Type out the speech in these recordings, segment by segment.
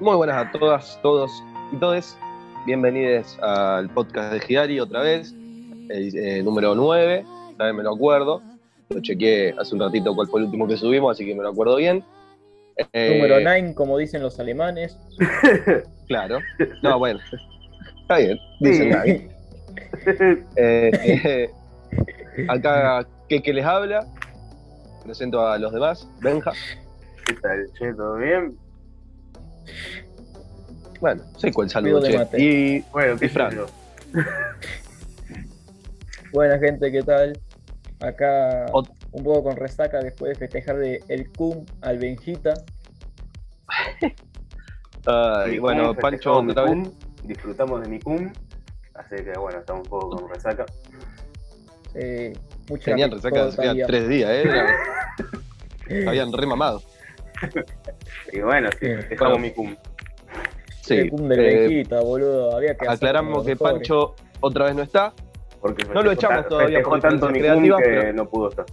Muy buenas a todas, todos y todes. Bienvenidos al podcast de Gidari otra vez, el eh, número 9, también me lo acuerdo. Lo chequeé hace un ratito cuál fue el último que subimos, así que me lo acuerdo bien. Eh, número 9, como dicen los alemanes. Claro. No, bueno. Está bien, dicen 9. Eh, acá, ¿qué, que les habla? Presento a los demás. Benja. ¿Qué tal, che? ¿Todo bien? Bueno, sé cuál saludo, che. Y, Bueno, ¿qué Y Fran. Buena gente, ¿qué tal? Acá Ot- un poco con resaca después de festejar de el cum al Benjita. ay, Mi bueno, cum, Pancho, mi cum, disfrutamos de mi cum, así que bueno, estamos un poco con resaca. Eh, Tenían resaca tres días, ¿eh? Habían remamado. Y bueno, sí, festejamos Bueno. mi cum. Sí. Cum del eh, Benjita, boludo. Había que hacer aclaramos que mejores. Pancho otra vez no está. Porque No lo echamos todavía por tanto diferencias que creativas, pero- no pudo estar.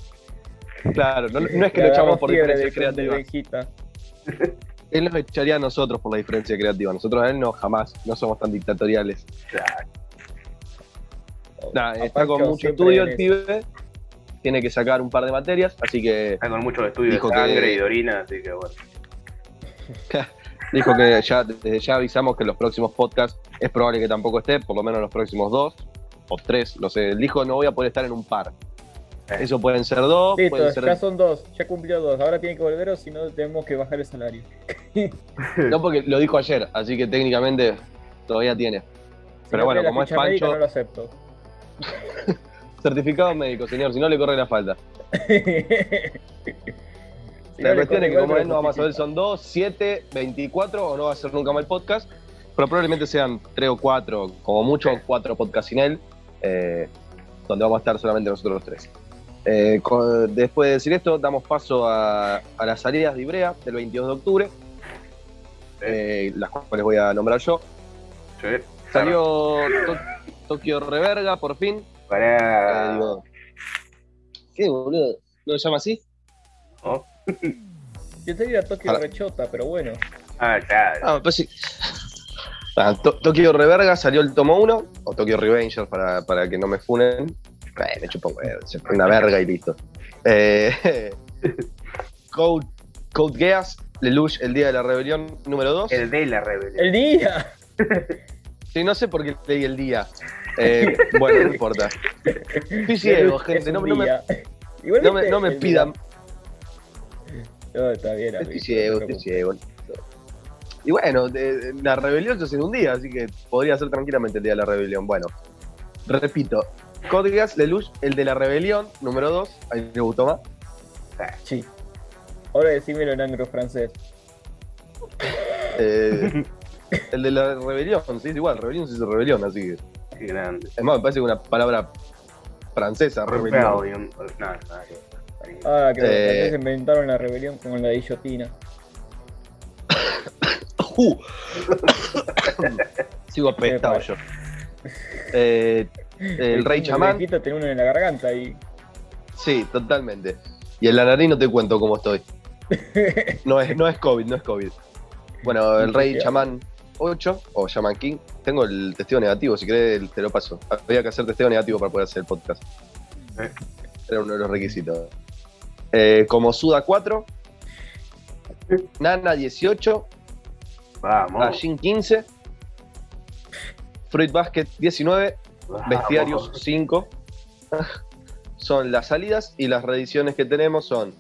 Claro, no, no es que lo echamos por diferencias creativas. Él nos echaría a nosotros por la diferencia creativa. Nosotros a él no, jamás. No somos tan dictatoriales. Claro. Nada, A está con mucho estudio en el pibe. Tiene que sacar un par de materias, así que Está con muchos estudios Dijo de que- sangre y de orina, así que bueno. dijo que ya desde ya avisamos que en los próximos podcasts es probable que tampoco esté, por lo menos los próximos dos o tres, no sé. Dijo no voy a poder estar en un par. Eh. Eso pueden ser dos, Listo, pueden ser ya son dos, ya cumplió dos. Ahora tiene que volver o si no tenemos que bajar el salario. No, porque lo dijo ayer, así que técnicamente todavía tiene. Si Pero no bueno, como es Pancho- no lo acepto. Certificado médico, señor, si no le corre la falta. Si la no cuestión es que como él no vamos a saber son 2, 7, 24 o no va a ser nunca más el podcast. Pero probablemente sean 3 o 4, como mucho 4 podcasts sin él, eh, donde vamos a estar solamente nosotros los tres. Eh, después de decir esto, damos paso a, a las salidas de Ibrea del 22 de octubre, eh, las cuales voy a nombrar yo. Sí. Salió To- Tokio Reverga, por fin. Eh, Para. digo, ¿Qué, boludo? ¿No se llama así? Oh. Yo te diría Tokio Para- Rechota, pero bueno. Ah, claro. Ah, pues sí. Ah, To- Tokio Reverga salió el tomo 1, o Tokyo Revengers para, para que no me funen. Eh, me chupo se fue una verga y listo. Eh, Code, Code Geass, Lelouch, el día de la rebelión número 2. El de la rebelión. ¡El día! Sí, no sé por qué leí el día. Eh, bueno, no importa. Estoy ciego, gente. No, no me, no me- no pidan. No, está bien, Estoy amigo, ciego, no te estoy ciego. Y bueno, de- la rebelión se hace en un día, así que podría ser tranquilamente el día de la rebelión. Bueno, repito, Code Geass, Lelouch, el de la rebelión, número 2, ahí me gustó más. Sí. Ahora decímelo en anglo francés. Eh, el de la rebelión, sí, es igual, rebelión se dice rebelión, así que. Qué grande. Es más, me parece que una palabra francesa, rebelión. Rebellion. No, no, no. Ah, que los Eh. franceses inventaron la rebelión con la guillotina. Uh. Sigo apestado yo. Eh, el rey chamán, El tiene uno en la garganta y. sí, totalmente. Y el la nariz no te cuento cómo estoy. No es, no es COVID, no es COVID. Bueno, el rey chamán 8 o Shaman King. Tengo el testeo negativo, si querés te lo paso. Había que hacer testeo negativo para poder hacer el podcast. Eh. Era uno de los requisitos. Eh, como Suda 4, Nana 18, Vamos. Ajin 15, Fruit Basket 19, Vamos. Bestiarios 5. son las salidas y las reediciones que tenemos son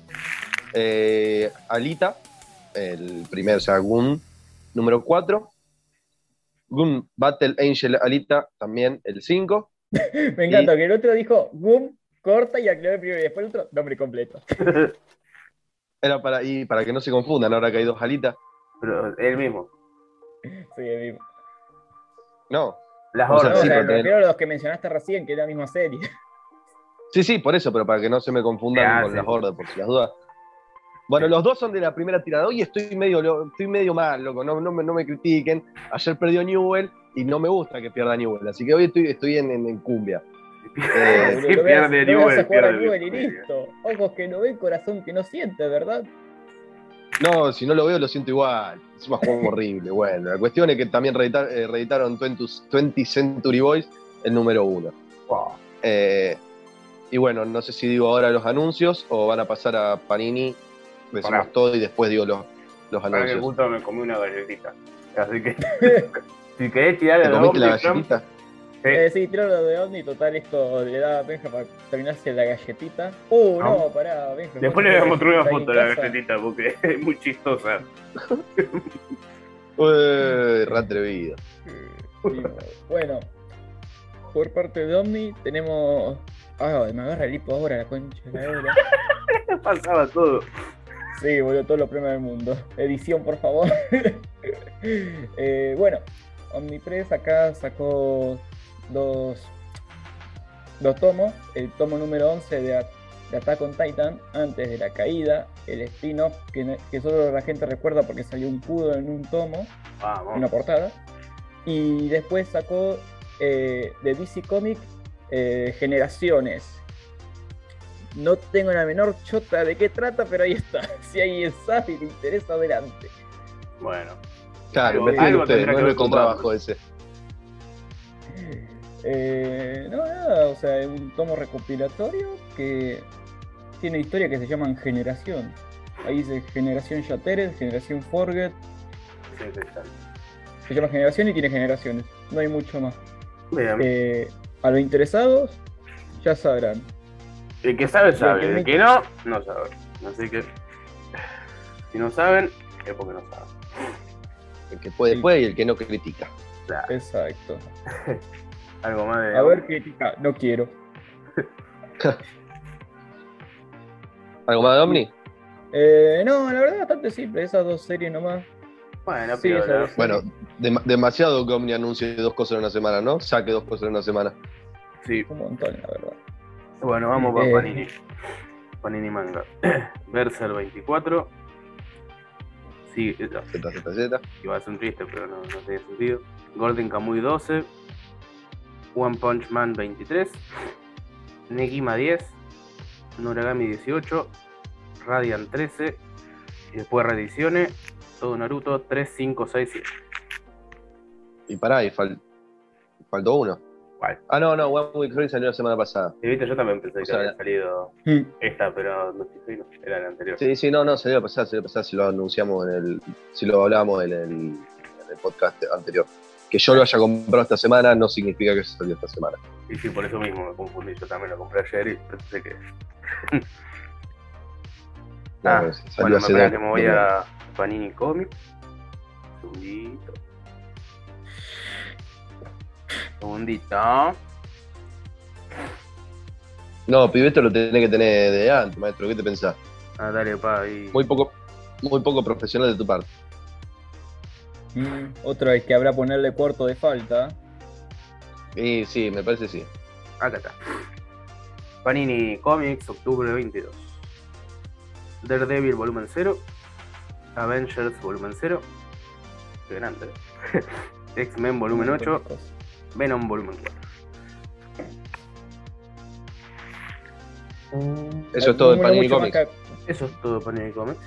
eh, Alita, el primero, o sea, Gun número 4. Gun Battle Angel Alita, también el 5. Me encanta que el otro dijo boom, corta y aclaró el primero y después el otro nombre completo. Era para, y para que no se confundan, ahora que hay dos Alitas. Pero él mismo. Sí, el mismo. No. Las O sea, No, órdenes. o sí, sea, porque- me refiero a los que mencionaste recién, que es la misma serie. Sí, sí, por eso, pero para que no se me confundan Ah, con sí. las hordas, por si las dudas. Bueno, los dos son de la primera tirada. Hoy estoy medio, estoy medio mal, loco. No, no, me, no me critiquen. Ayer perdió Newell y no me gusta que pierda Newell. Así que hoy estoy, estoy en, en- en cumbia. Eh, Sí, pierde Newell, pierde Newell y listo. Ojos que no ven, corazón que no siente, ¿verdad? No, si no lo veo lo siento igual. Es un juego horrible. Bueno, la cuestión es que también reeditar- eh, reeditaron 20, 20 Century Boys, el número uno. Wow. Eh, y bueno, no sé si digo ahora los anuncios o van a pasar a Panini, decimos Pará. todo y después digo los, los Para que anuncios. justo me comí una galletita. Así que. si querés tirar ¿Te el comiste la galletita? sí. Eh, sí, tiro lo de Omni, total, esto le da a Benja para terminarse la galletita. Uh, no, No. pará, Benja. Después le voy a mostrar una foto de la galletita porque es muy chistosa. Uy, re atrevido. Bueno, por parte de Omni tenemos. Ah, me agarra el hipo ahora, la concha de la hora. Pasaba todo. Sí, boludo, todos los premios del mundo. Edición, por favor. Eh, bueno, Omnipress acá sacó dos, dos tomos. El tomo número 11 de, de Attack on Titan, antes de la caída. El spin-off que solo la gente recuerda porque salió un cudo en un tomo, Vamos. una portada. Y después sacó eh, de DC Comic eh, Generaciones. No tengo la menor chota de qué trata, pero ahí está. Si alguien sabe y le interesa, adelante. Bueno. Claro, Algo- algo ustedes, tendrá no que es ver nuestro con trabajo Batman. ese. Eh, no, nada, o sea, es un tomo recopilatorio que tiene historias que se llaman Generación. Ahí dice Generación Shattered, Generación Forget. Sí. Se llama Generación y tiene generaciones. No hay mucho más. Bien. Eh, a los interesados, ya sabrán. El que sabe, sabe. El que no, no sabe. Así que. Si no saben, es porque no saben. El que puede, Sí. puede y el que no critica. Claro. Exacto. Algo más de. A ver, crítica, no quiero. ¿Algo más de Omni? Eh, no, la verdad, bastante simple. Esas dos series nomás. Bueno, Sí, es- Bueno, dem- demasiado que Omni anuncie dos cosas en una semana, ¿no? Saque dos cosas en una semana. Sí. Un montón, la verdad. Bueno, vamos para Eh. Panini. Panini Manga. Versa el 24. Sí, Z, Z, Z. iba a ser un triste, pero no, no tiene sentido. Golden Kamuy 12. One Punch Man 23. Negima 10. Noragami 18. Radiant 13. Y después reediciones. Todo Naruto 3, 5, 6, 7. Y pará, y fal- faltó uno. Ah, no, no, One Week salió la semana pasada. Y viste, yo también pensé O que sea, había salido Mm. esta, pero no estoy era la anterior. Sí, sí, no, no, salió la pasada, salió la pasada si lo anunciamos en el. Si lo hablábamos en el, en el podcast anterior. Que yo lo haya comprado esta semana no significa que se salió esta semana. Y sí, por eso mismo me confundí. Yo también lo compré ayer y pensé que. No, Ah, sí, bueno, me, dos- que me voy a Panini Comics. Segundito. Segundito. No, pibeto lo tenés que tener de antes, maestro. ¿Qué te pensás? Ah, dale, pa, ahí. Muy poco, muy poco profesional de tu parte. Mm, Otro es que habrá ponerle cuarto de falta. Y sí, me parece sí. Acá está. Panini Comics, octubre 22. Daredevil volumen 0. Avengers volumen 0. Qué grande. ¿eh? X-Men volumen 8. Venom volumen 4. Eso es todo de Panini Comics. Eso es todo Panini Comics.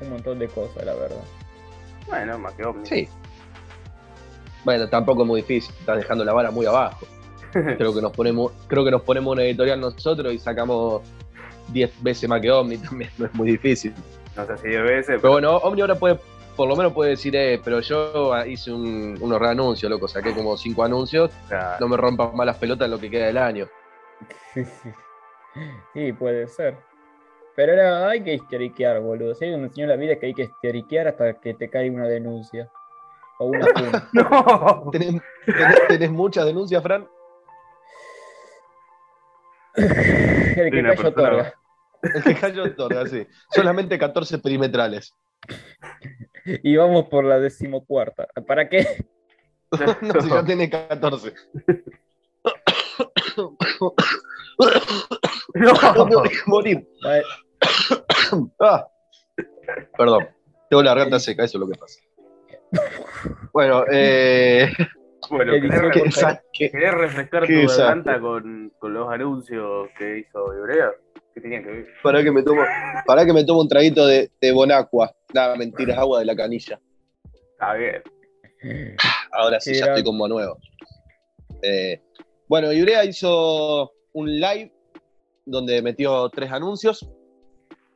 Un montón de cosas, la verdad. Bueno, más que Omni. Sí. Bueno, tampoco es muy difícil. Estás dejando la vara muy abajo. Creo que nos ponemos, creo que nos ponemos una editorial nosotros y sacamos 10 veces más que Omni también. No es muy difícil. No sé si 10 veces, Pero bueno, Omni ahora puede, por lo menos puede decir, eh, pero yo hice un- unos reanuncios, loco. Saqué como 5 anuncios. No me rompan más las pelotas en lo que queda del año. Sí, puede ser. Pero ahora hay que histeriquear, boludo. Si hay un enseñó en la vida es que hay que histeriquear hasta que te caiga una denuncia. O una. ¡No! ¿Tenés, tenés- tenés muchas denuncias, Fran? El que cayó otorga. El que cayó otorga, sí. Solamente 14 perimetrales. Y vamos por la decimocuarta. ¿Para qué? No, si ya tenés 14. ¡No! Morir, morir. Vale, Ah. Perdón, tengo la garganta seca, eso es lo que pasa. Bueno, eh, Bueno, ¿querés, ¿qué, por refrescar- tu garganta con, con los anuncios que hizo Ibrea? ¿Qué tenía que ver? Para que me tomo, para que me tomo un traguito de, de Bonacqua. Nada, mentira, es agua de la canilla. Está bien. Ahora sí, Qué ya estoy como nuevo. Eh, bueno, Ibrea hizo un live donde metió tres anuncios,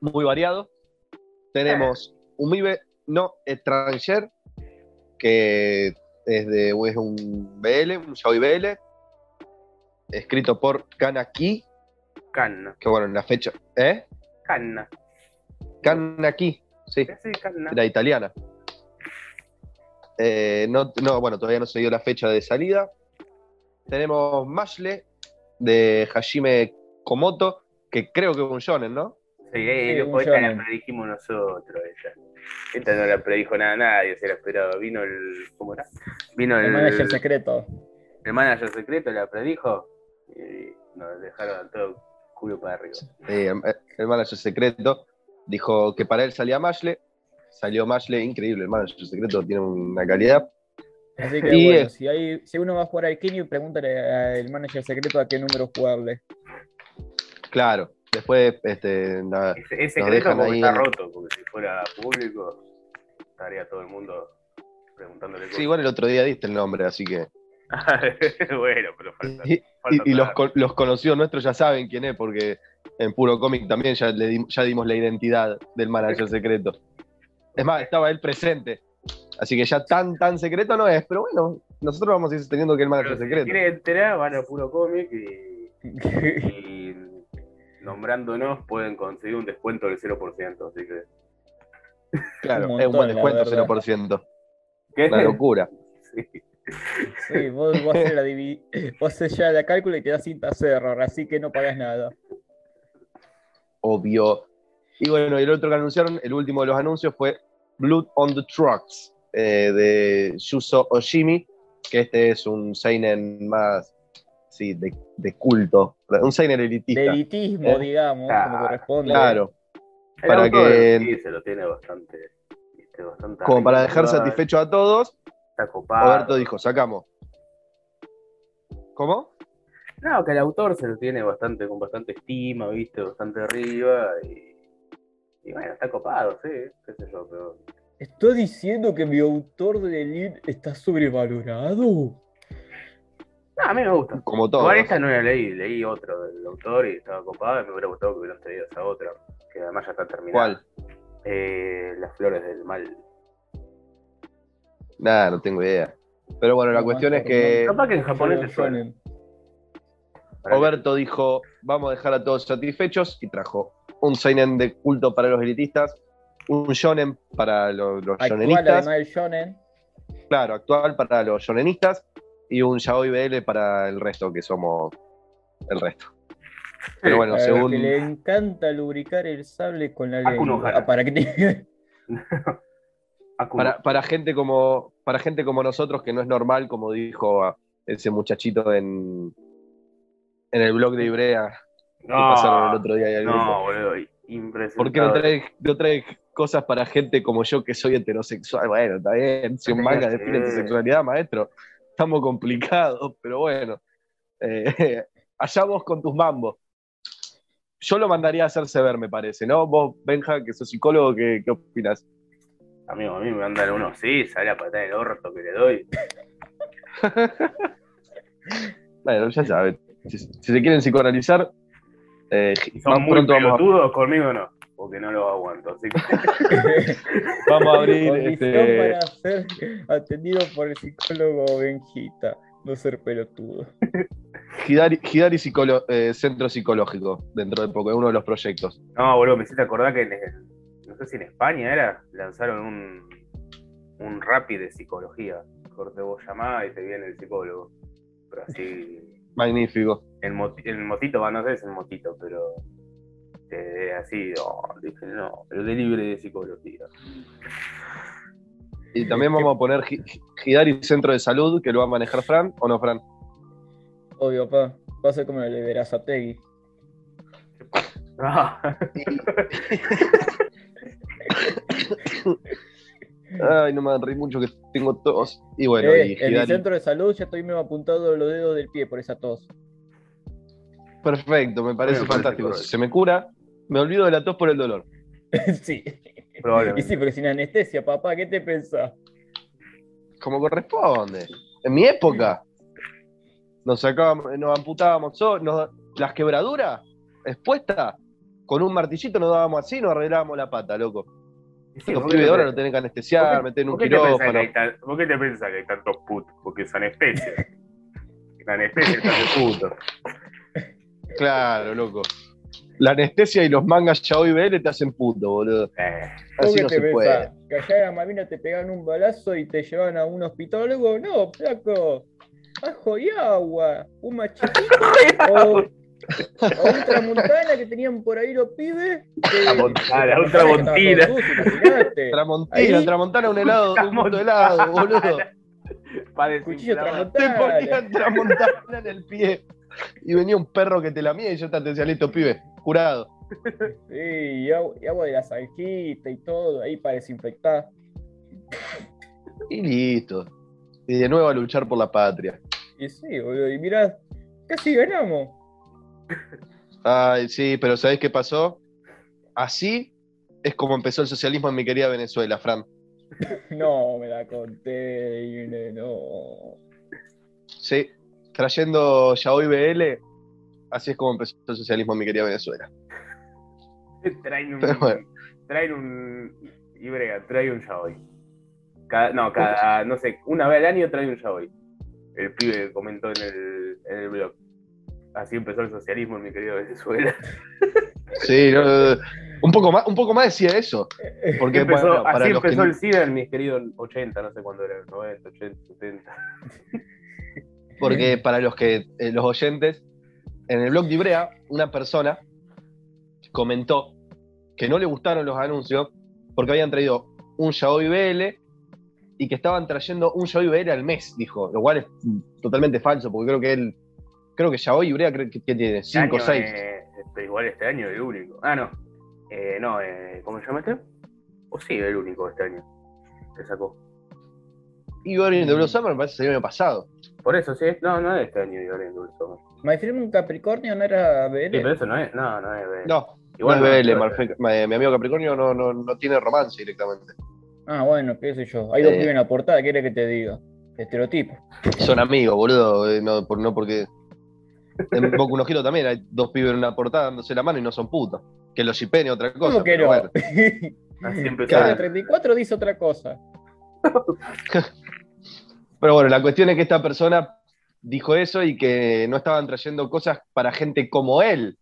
muy variados. Tenemos un MIBE no extranjer, que es, de, es un BL, un Yaoi BL, escrito por Kanaki, Canna. que bueno, en la fecha. ¿Eh? Canna. Kanaki, sí. ¿Qué hace Canna? Era italiana. Eh, no, no, bueno, todavía no se dio la fecha de salida. Tenemos Mashle de Hajime Komoto, que creo que es un shonen, ¿no? Sí, eh, Sí, loco, esta la predijimos nosotros, ella. Esta no la predijo nada nadie, se la esperaba. Vino el. ¿Cómo era? Vino el, El manager secreto. el manager secreto, la predijo. Y nos dejaron todo culo para arriba. Eh, el manager secreto dijo que para él salía Mashle. Salió Mashle, increíble, el manager secreto tiene una calidad. Así que Y, bueno, eh, si, hay, si uno va a jugar al Kenny, pregúntale al manager secreto a qué número jugarle. Claro, después este, nada, Es, secreto porque ahí está roto, porque si fuera público, estaría todo el mundo preguntándole Sí, igual el otro día diste el nombre, así que. bueno, pero falta. Y, falta y- y los, los conocidos nuestros ya saben quién es, porque en Puro Cómic también ya, le dim- ya dimos la identidad del manager secreto. Es más, estaba él presente. Así que ya tan, tan secreto no es, pero bueno, nosotros vamos a ir sosteniendo que el Pero manager si secreto. quieren enterar, van a puro cómic y, y nombrándonos pueden conseguir un descuento del 0%. Así que. Claro, Un es un buen descuento, verdad. 0%. ¿Qué? Una locura. Sí. Sí, vos, vos haces la vos haces ya la cálculo y te das cinta error, así que no pagas nada. obvio. Y bueno, y el otro que anunciaron, el último de los anuncios fue Blood on the Trucks, eh, de Yuzo Oshimi, que este es un seinen más, sí, de, de culto, un seinen elitista. De elitismo, Eh, digamos, claro, como corresponde. Claro, El Para que- sí, se lo tiene bastante. como para dejar satisfecho a todos, Está copado. Roberto dijo, sacamos. ¿Cómo? No, que el autor se lo tiene bastante, con bastante estima, viste, bastante arriba. Y, y bueno, está copado, sí, qué sé yo, pero. ¿Estás diciendo que mi autor de Elite está sobrevalorado? No, a mí me gusta. Como todos. Igual esta no la leí, leí otro del autor y estaba copado y me hubiera gustado que hubieran traído esa otra, que además ya está terminada. ¿Cuál? Eh, Las flores del mal. Nada, no tengo idea. Pero bueno, la No, cuestión es que Capaz que en japonés te que- Roberto dijo, vamos a dejar a todos satisfechos y trajo un seinen de culto para los elitistas, un shonen para los, los Actual, shonenistas, además del shonen. claro, actual para los shonenistas y un yaoi BL para el resto, que somos el resto. Pero bueno, Para según... que le encanta lubricar el sable con la lengua. Ah, para que te... Para, para gente como para gente como nosotros que no es normal, como dijo ese muchachito en, en el blog de Ibrea que pasaron el otro día no, boludo, impresionante. ¿Por qué no traes, no traes cosas para gente como yo que soy heterosexual? Bueno, está bien, si un manga define tu sexualidad, maestro, estamos complicados, pero bueno. Eh, allá vos con tus mambos. Yo lo mandaría a hacerse ver, me parece, ¿no? Vos, Benja, que sos psicólogo, ¿qué, qué opinas? Amigo, a mí me mandan uno, sí, sale a patar el orto que le doy. Bueno, ya saben. Si, si se quieren psicoanalizar, eh, son más muy pronto vamos a, pelotudos, conmigo no, porque no lo aguanto. Así que vamos a abrir. Este, para ser atendido por el psicólogo Benjita. No ser pelotudo. Hidari, Hidari Psicolo- eh, Centro Psicológico, dentro de poco, es uno de los proyectos. No, boludo, me hiciste acordar que en el- sé si en España era, lanzaron un, un rapi de psicología. Corte vos llamada y te viene el psicólogo. Pero así, Magnífico. el, moti- el motito, va, no sé si es el motito, pero eh, así, oh, dije, no, el delivery de psicología. Y también vamos a poner Hidari Centro de Salud, que lo va a manejar Fran, ¿o no, Fran? Obvio, pa. Va a ser como el de Verazategui. Ah, Ay, no me reí mucho que tengo tos. Y bueno, Eh, y en mi Hidari. centro de salud ya estoy medio apuntado los dedos del pie por esa tos. Perfecto, me parece fantástico. se me cura, me olvido de la tos por el dolor. sí. Y Probablemente. sí, porque sin anestesia, papá, ¿qué te pensás? Como corresponde. En mi época, nos sacábamos, nos amputábamos, nos- las quebraduras expuestas, con un martillito nos dábamos así y nos arreglábamos la pata, loco. Sí, Los ¿por qué pibes ahora lo tienen que anestesiar, meter en un ¿Por qué te pensás que quirófano. ¿Por qué te pensás que hay tantos putos? Porque es anestesia. La anestesia está de puto. Claro, loco. La anestesia y los mangas ya hoy BL te hacen puto, boludo. Eh, ¿Vos Así qué no te se puede. ¿Que allá en Malvinas te pegan un balazo y te llevan a un hospitólogo? No, flaco. Ajo y agua. Un machito o, o un tramontana que tenían por ahí los pibes. Tramontana, que un tramontina. tramontana, un helado, un puto helado, boludo. para Cuchillo desinflamar. Te tramontana. ponían tramontana en el pie. Y venía un perro que te lamía y yo te decía, listo, pibe, curado. Sí, y agua, y agua de la salquita y todo, ahí para desinfectar. Y listo. Y de nuevo a luchar por la patria. Y sí, boludo, y mirá, casi ganamos. Ay, sí, pero ¿sabés qué pasó? Así es como empezó el socialismo en mi querida Venezuela, Fran. No, me la conté, no. Sí, trayendo Yaoi BL, así es como empezó el socialismo en mi querida Venezuela. Traen un. Bueno. Traen un. Ibrea, trae un yaoi. Cada, no, cada. No sé, una vez al año trae un yaoi. El pibe comentó en el, en el blog. Así empezó el socialismo en mi querido Venezuela. Sí, no, no, no. un, poco más, un poco más decía eso. Porque, Empezó- bueno, para así los empezó el SIDA en mis queridos 80, no sé cuándo era, 90, 80, 70. Porque para los que eh, los oyentes, en el blog de Ibrea, una persona comentó que no le gustaron los anuncios porque habían traído un Yaoi BL y que estaban trayendo un Yaoi BL al mes, dijo, lo cual es totalmente falso, porque creo que él, creo que Yaoi Ibrea creo que, tiene Este 5 o año, 6. eh, pero igual este año el único. Ah, no. Eh, no, eh, ¿cómo se llama este? O sí, el único este año. Que sacó. Y Orient de Blue Summer me parece que el año pasado. Por eso, sí. No, no es este año Igual en Dulce Summer. Un Capricornio no era BL. Sí, pero eso no es. No, no es. eh, No, Igual no es BL, Marfe- mi, mi amigo Capricornio no, no, no tiene romance directamente. Ah, bueno, qué sé yo. Hay dos Eh. pibes en la portada, ¿qué que te diga? Estereotipo. Son amigos, boludo, eh, no, por, no porque. En Boku no Hero también hay dos pibes en una portada dándose la mano y no son putos. Que los shipen otra cosa. ¿Cómo que no? bueno. Así empezó. Claro. Cada 34 dice otra cosa. Pero bueno, la cuestión es que esta persona dijo eso y que no estaban trayendo cosas para gente como él.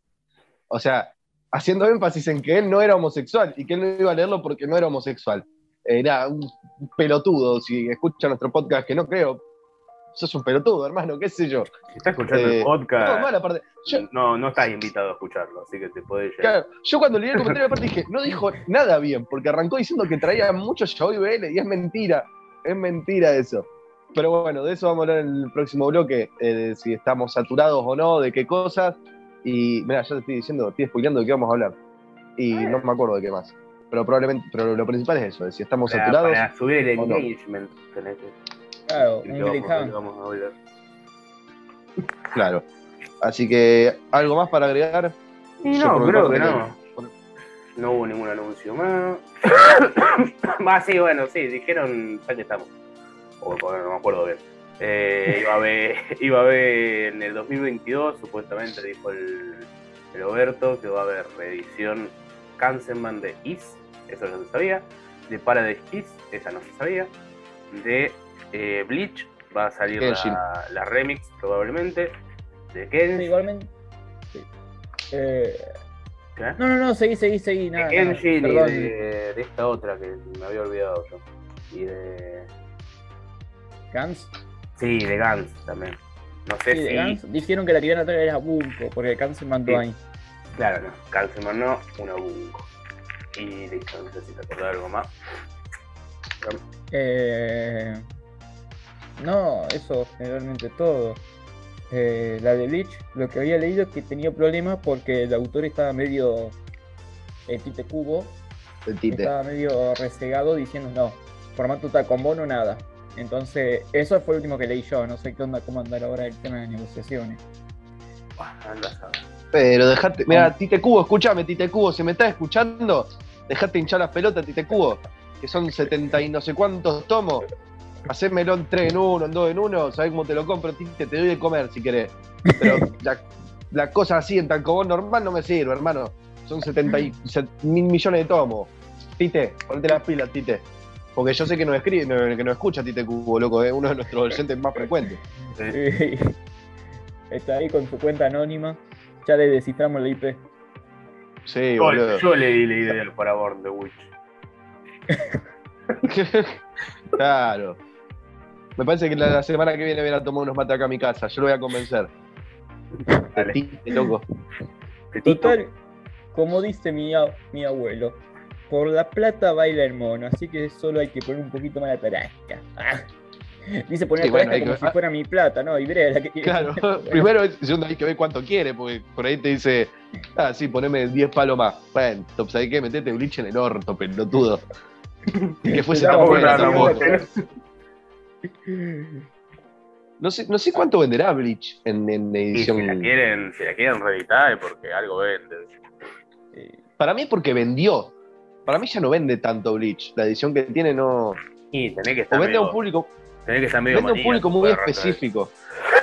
O sea, haciendo énfasis en que él no era homosexual y que él no iba a leerlo porque no era homosexual. Era un pelotudo, si escucha nuestro podcast, que no creo. Sos un pelotudo, hermano, qué sé yo. Si estás escuchando Eh, el No, podcast. Yo, no, no estás invitado a escucharlo, así que te podés llegar. Claro, yo cuando leí el comentario aparte dije, no dijo nada bien, porque arrancó diciendo que traía mucho Yaoi BL y es mentira, es mentira eso. Pero bueno, de eso vamos a hablar en el próximo bloque, eh, de si estamos saturados o no, de qué cosas. Y mira, ya te estoy diciendo, estoy spoileando de qué vamos a hablar. Y no me acuerdo de qué más. Pero probablemente, pero lo principal es eso, de si estamos Para, saturados. para subir el o no. Claro, un vamos, a hablar. Claro. Así que, ¿algo más para agregar? Y no, creo que no. no. No hubo ningún anuncio más. ah, sí, bueno, sí, dijeron, ya que estamos. O bueno, no me acuerdo bien. Eh, iba, a haber, iba a haber en el 2022, supuestamente dijo el, el Oberto, que va a haber reedición Kansenman de Is, eso ya se sabía. De Paradise Kiss, esa no se sabía. De eh, Bleach, va a salir la, la remix probablemente. De Sí, Kenshin. igualmente. sí. Eh, ¿Qué? no, no, no, seguí, seguí, seguí. Nada, de nada, Kenshin y perdón. de, de esta otra que me había olvidado yo. Y de. Gans. Sí, de Gans también. No sé Sí, de si. Gans dijeron que la querían atraer a Bunko, porque Gans se mandó Sí. ahí. Claro, no. Kanseman no, una Bunko. Y listo, no sé si te acordás de algo más. Eh, no, eso generalmente todo. Eh, la de Bleach, lo que había leído es que tenía problemas porque el autor estaba medio. El Tite Cubo El tite. estaba medio resegado diciendo no, formato tacomono nada. Entonces, eso fue lo último que leí yo. No sé qué onda, cómo andar ahora el tema de negociaciones. Pero dejate, mira, Tite Cubo, escúchame, Tite Cubo, si me estás escuchando, dejate hinchar las pelotas, Tite Cubo, que son 70 y no sé cuántos tomos. Hacérmelo en 3 en 1, en 2 en 1, sabés cómo te lo compro, Tite, te doy de comer si querés. Pero la, la cosa así en tancobón normal no me sirve, hermano. Son 70 y- set- mil millones de tomos. Tite, ponte las pilas, Tite. Porque yo sé que no escribe, no- que no escucha Tite Cubo, loco, es uno de nuestros oyentes más frecuentes. Sí. Está ahí con su cuenta anónima. Ya le desciframos la IP. Sí, Yo, boludo. yo le di la idea para Born the Witch. claro. Me parece que la, la semana que viene viene a tomar unos mates acá a mi casa. Yo lo voy a convencer. Dale. Loco. Petito. Total, como dice mi, abuelo, por la plata baila el mono, así que solo hay que poner un poquito más la tarasca. Ah. Dice poner Sí, la bueno, tarasca hay como que- si fuera mi plata, ¿no? Y Brea la que tiene. Claro. Primero es segundo hay que ver cuánto quiere, porque por ahí te dice, ah, sí, poneme 10 palos más. Bueno, top, ¿sabés qué? Metete bleach en el orto, pelotudo. Y que fuese tan buena tampoco. No sé, no sé cuánto venderá Bleach en, en Y edición. si la quieren, si la quieren reeditar es porque algo vende. Eh, Para mí es porque vendió. Para mí ya no vende tanto Bleach. La edición que tiene no. Y tenés que O estar vende a un público, tenés que estar medio vende a un público muy específico.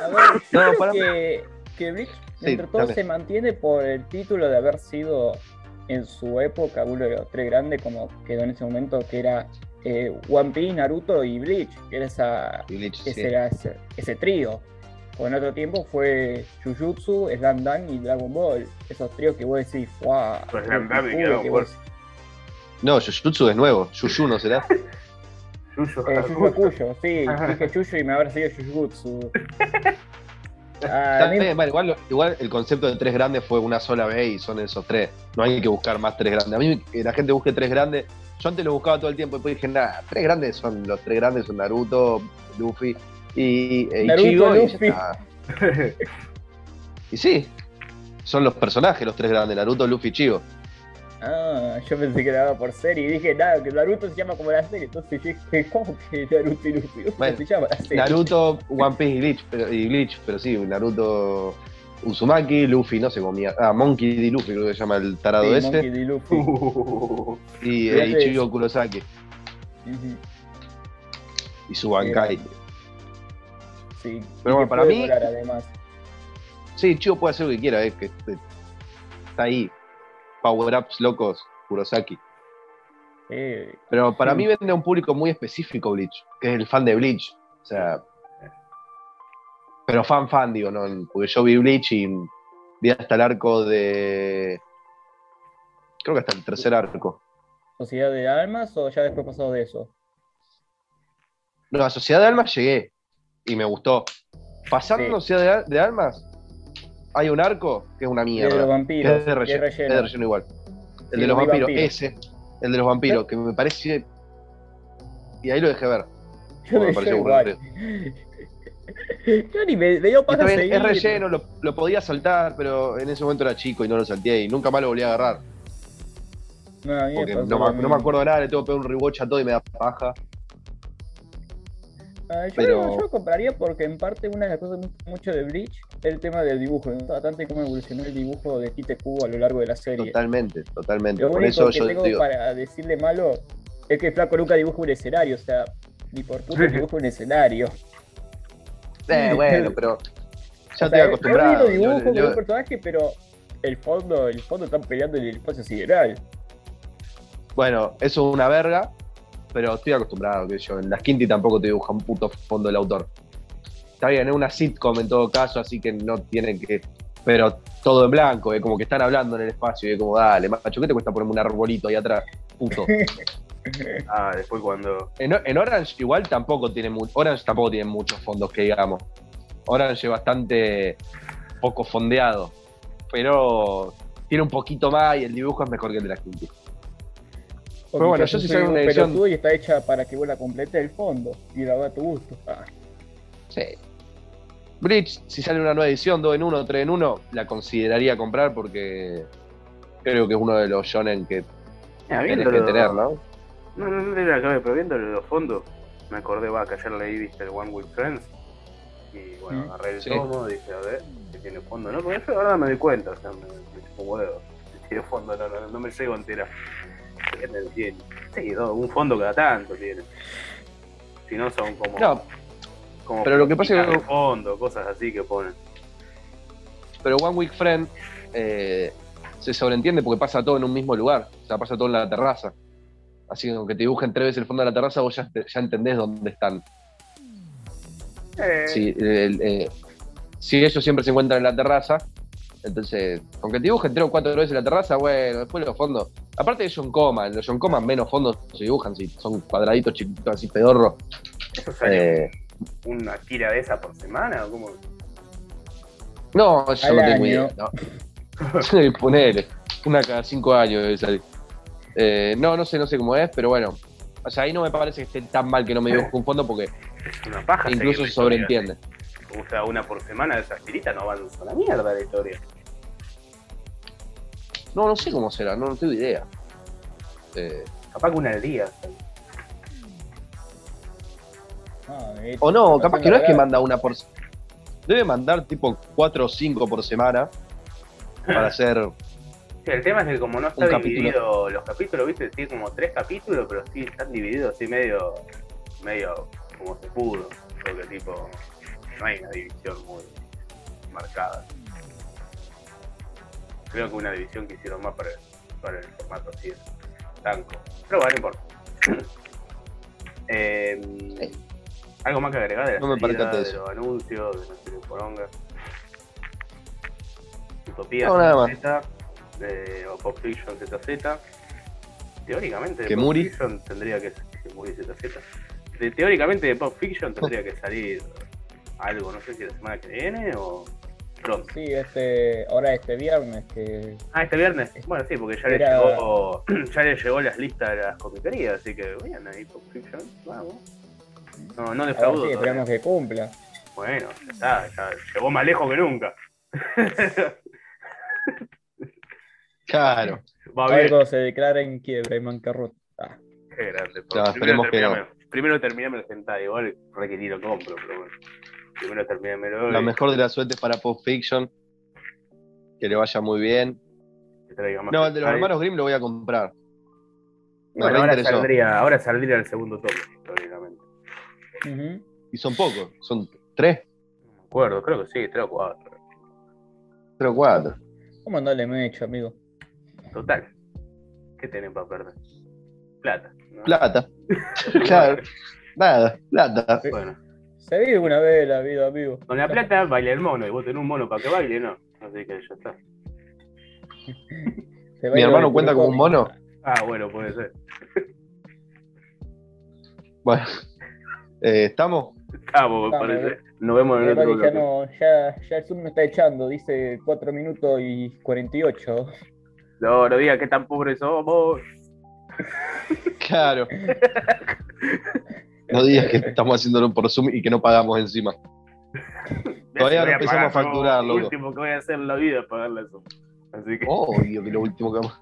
A ver, No, para- que, que Bleach, Sí, entre todo, se mantiene por el título de haber sido en su época uno de los tres grandes, como quedó en ese momento, que era eh, One Piece, Naruto y Bleach, que era esa, Bleach, ese sí. era ese, ese trío. O en otro tiempo fue Jujutsu, Slam Dunk y Dragon Ball. Esos tríos que vos decís, wow. Pues Slam Dunk y Dragon Ball. No, Jujutsu es nuevo. Yuyu no será. Yuyo Eh, Hakusho, sí, dije Yuyu y me habrá seguido Jujutsu. Ah, mí- vale, igual, igual el concepto de tres grandes fue una sola vez y son esos tres. No hay que buscar más tres grandes. A mí que la gente busque tres grandes. Yo antes lo buscaba todo el tiempo y después dije, nada, tres grandes son los tres grandes son Naruto, Luffy y e Naruto, Ichigo y ya está. Y sí, son los personajes los tres grandes, Naruto, Luffy y Ichigo. Ah, yo pensé que era por serie y dije, nada, que Naruto se llama como la serie. Entonces dije, ¿cómo que Naruto y Luffy? ¿Cómo Bueno, se llama la serie? Naruto, One Piece y Bleach, pero, y pero sí, Naruto Uzumaki, Luffy, no sé cómo mierda. Ah, Monkey D. Luffy creo que se llama el tarado Sí, ese. Monkey D. Luffy. Uh, Y eh, Ichigo. Kurosaki. Ujú, Y su Bankai. Sí. Pero bueno, para mí- volar, además. Sí, Chivo puede hacer lo que quiera, es que este, está ahí. Power ups locos, Kurosaki. Eh, Pero para Sí. mí vende a un público muy específico Bleach, que es el fan de Bleach. O sea. Pero fan fan, digo, ¿no? Porque yo vi Bleach y vi hasta el arco de. Creo que hasta el tercer arco. ¿Sociedad de Almas o ya después pasado de eso? No, a Sociedad de Almas llegué y me gustó. Pasando Sí. Sociedad de, de Almas, hay un arco que es una De mierda. los que vampiros. es de relleno, es de relleno igual. El Sí, de los vampiros, vampiro. ese. El de los vampiros, que me parece. Y ahí lo dejé ver. Yo, me yo pareció igual. Yo ni me, me dio es relleno, lo, lo podía saltar, pero en ese momento era chico y no lo salté y nunca más lo volví a agarrar. No, a Porque no, me, no mismo. me acuerdo de nada, le tengo que pegar un rewatch a todo y me da paja. Ah, yo, pero- yo lo compraría porque en parte una de las cosas que me gusta mucho de Bleach es el tema del dibujo. Me gusta bastante cómo evolucionó el dibujo de Tite Kubo a lo largo de la serie. Totalmente, totalmente. Lo Por único eso que yo tengo digo. para decirle malo es que Flaco nunca dibuja un escenario, o sea, ni por puto dibuja un escenario. Eh, bueno, pero. Ya O estoy sea, acostumbrado. Yo yo- con un personaje, pero el fondo, el fondo están peleando en el espacio sideral. Bueno, eso es una verga, pero estoy acostumbrado, que yo. En las Quinty tampoco te dibuja un puto fondo del autor. Está bien, es una sitcom en todo caso, así que no tienen que. Pero todo en blanco, es como que están hablando en el espacio, y es como, dale, macho, ¿qué te cuesta ponerme un arbolito ahí atrás? Puto. Ah, después cuando. En, en Orange igual tampoco tiene mucho. Orange tampoco tiene muchos fondos que digamos. Orange es bastante poco fondeado. Pero tiene un poquito más y el dibujo es mejor que el de la Quinty. Porque bueno, yo sí soy soy un una edición- y está hecha para que vos la completes el fondo y la haga a tu gusto. Ah, Sí. Bleach, si sale una nueva edición, 2 en 1, 3 en 1, la consideraría comprar porque creo que es uno de los shonen que Ah, tenés que tener, ¿no? No, no, no nada que ver, pero viendo los fondos, me acordé, va, que ayer leí, viste, el One with Friends. Y bueno, Mm. agarré el Sí. tomo, dije, a ver, que tiene fondo, ¿no? Porque yo la verdad me di cuenta, o sea, me, me chupo un huevo. Si tiene fondo, no, no, no me llego entera. Sí, un fondo cada tanto tiene. Si no, son como. No, como pero lo que pasa es que- fondo, cosas así que ponen. pero One Week Friend eh, se sobreentiende porque pasa todo en un mismo lugar. O sea, pasa todo en la terraza. Así que aunque te dibujen tres veces el fondo de la terraza, vos ya, ya entendés dónde están. Eh, Si, el- eh, si ellos siempre se encuentran en la terraza, entonces, aunque te dibujen tres o cuatro veces la terraza, bueno, después los fondos. Aparte de John Coma, en los John Coma menos fondos se dibujan, si son cuadraditos chiquitos así pedorro. ¿Eso sale Eh, una tira de esa por semana? ¿O cómo? no, yo Al no tengo año. idea. No. Ponele, una cada cinco años debe salir. Eh, no, no sé, no sé cómo es, pero bueno. O sea, ahí no me parece que esté tan mal que no me dibuje un fondo porque Es una paja. incluso se la sobreentiende. O sea, una por semana de esas tiritas no van a la mierda de historia. No, no sé cómo será, no, no tengo idea. Eh, Capaz que una al día. Ah, eh, o no, capaz que no es que manda una por. Debe mandar tipo cuatro o cinco por semana para hacer. Sí, el tema es que como no está capítulo. dividido los capítulos, viste, tiene como tres capítulos, pero sí están divididos así medio, medio como se pudo. Porque tipo, no hay una división muy marcada. Creo que una división que hicieron más para el, para el formato así de tanco. Pero bueno, no importa. Eh, ¿Algo más que agregar de la No me salida, de eso. los anuncios, de la serie Poronga? Utopía No, nada más. Z, de, o Pop Fiction ZZ. Teóricamente de Que Pop Muri. Fiction tendría que que Muri ZZ. De- teóricamente de Pop Fiction tendría que salir algo, no sé si la semana que viene o Sí, este, ahora este viernes que Ah, este viernes. Bueno, sí, porque ya le llegó ya le llegó las listas de las comiquerías, así que bien ahí Pop Fiction, vamos. No, no defraudo. si todavía. esperamos que cumpla. Bueno, ya está, ya llegó más lejos que nunca. Claro. Va A cuando se declara en quiebra y bancarrota. Ah, Qué grande. Ya, Primero esperemos que no. terminame- Primero terminame el hentai, igual requerí lo compro, pero bueno. Primero terminamelo La y mejor de las suertes para Pop Fiction. Que le vaya muy bien. más No, el de los hermanos Grimm lo voy a comprar. Me bueno, ahora saldría, ahora saldría el segundo tomo, teóricamente. ujú. Y son pocos, son tres, No me acuerdo, creo que sí, tres o cuatro. tres o cuatro. ¿Cómo andale mecho, amigo? Total. ¿Qué tienen para perder? Plata. ¿no? Plata. claro. Nada, plata. Bueno, Se vive una vez la vida, amigo. con la plata baila el mono y vos tenés un mono para que baile, ¿no? Así que ya está. Mi hermano cuenta como un mono. Ah, bueno, puede ser. Bueno. Eh, ¿Estamos? Estamos, me parece. Nos vemos en Eh, el otro ya, no, ya, ya el Zoom me está echando, dice 4 minutos y 48. No, no digas que tan pobres somos. Claro. No digas que estamos haciéndolo por Zoom y que no pagamos encima. Todavía no empezamos a facturar. Lo último que voy a hacer en la vida es pagarle eso. Así que. Obvio que lo último que vamos.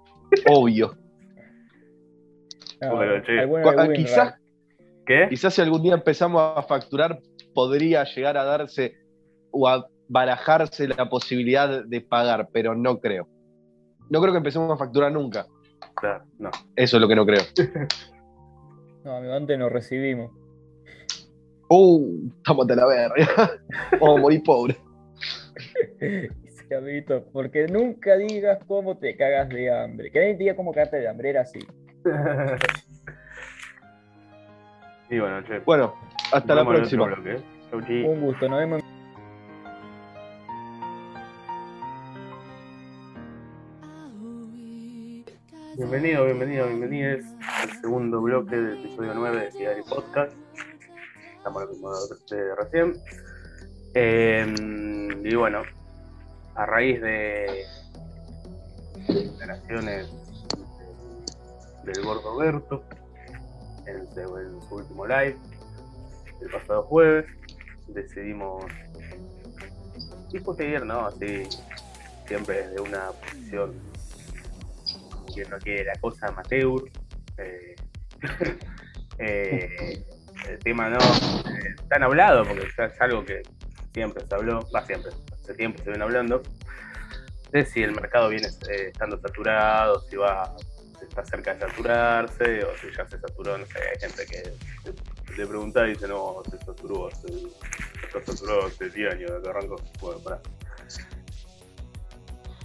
Obvio. No, Bueno, che. Cu- de Winrar. Quizás, ¿Qué? quizás si algún día empezamos a facturar, podría llegar a darse o a barajarse la posibilidad de pagar, pero no creo. No creo que empecemos a facturar nunca. Claro, no. Eso es lo que no creo. No, amigo, antes nos recibimos. Uh, estamos de la verga. Vamos a morir pobre. Sí, amiguito, porque nunca digas cómo te cagas de hambre. Que nadie diga cómo cagarte de hambre, era así. y bueno, che. Bueno, hasta la próxima. ¿eh? Un gusto, nos vemos. Bienvenido, bienvenido, bienvenidos al segundo bloque del episodio 9 de Diario Podcast. Estamos mismo de recién. Eh, y bueno, a raíz de declaraciones del gordo Berto en su, último live el pasado jueves, decidimos discutir, ¿no? Así, siempre desde una posición que no quiere la cosa amateur. eh, eh, el tema no eh, tan hablado, porque ya es algo que siempre se habló, va siempre, hace tiempo se viene hablando, de si el mercado viene eh, estando saturado, si va está cerca de saturarse, o si ya se saturó, no sé, hay gente que le pregunta y dice, no, se saturó, se, está saturado hace 10 años que arrancó. Bueno, pará.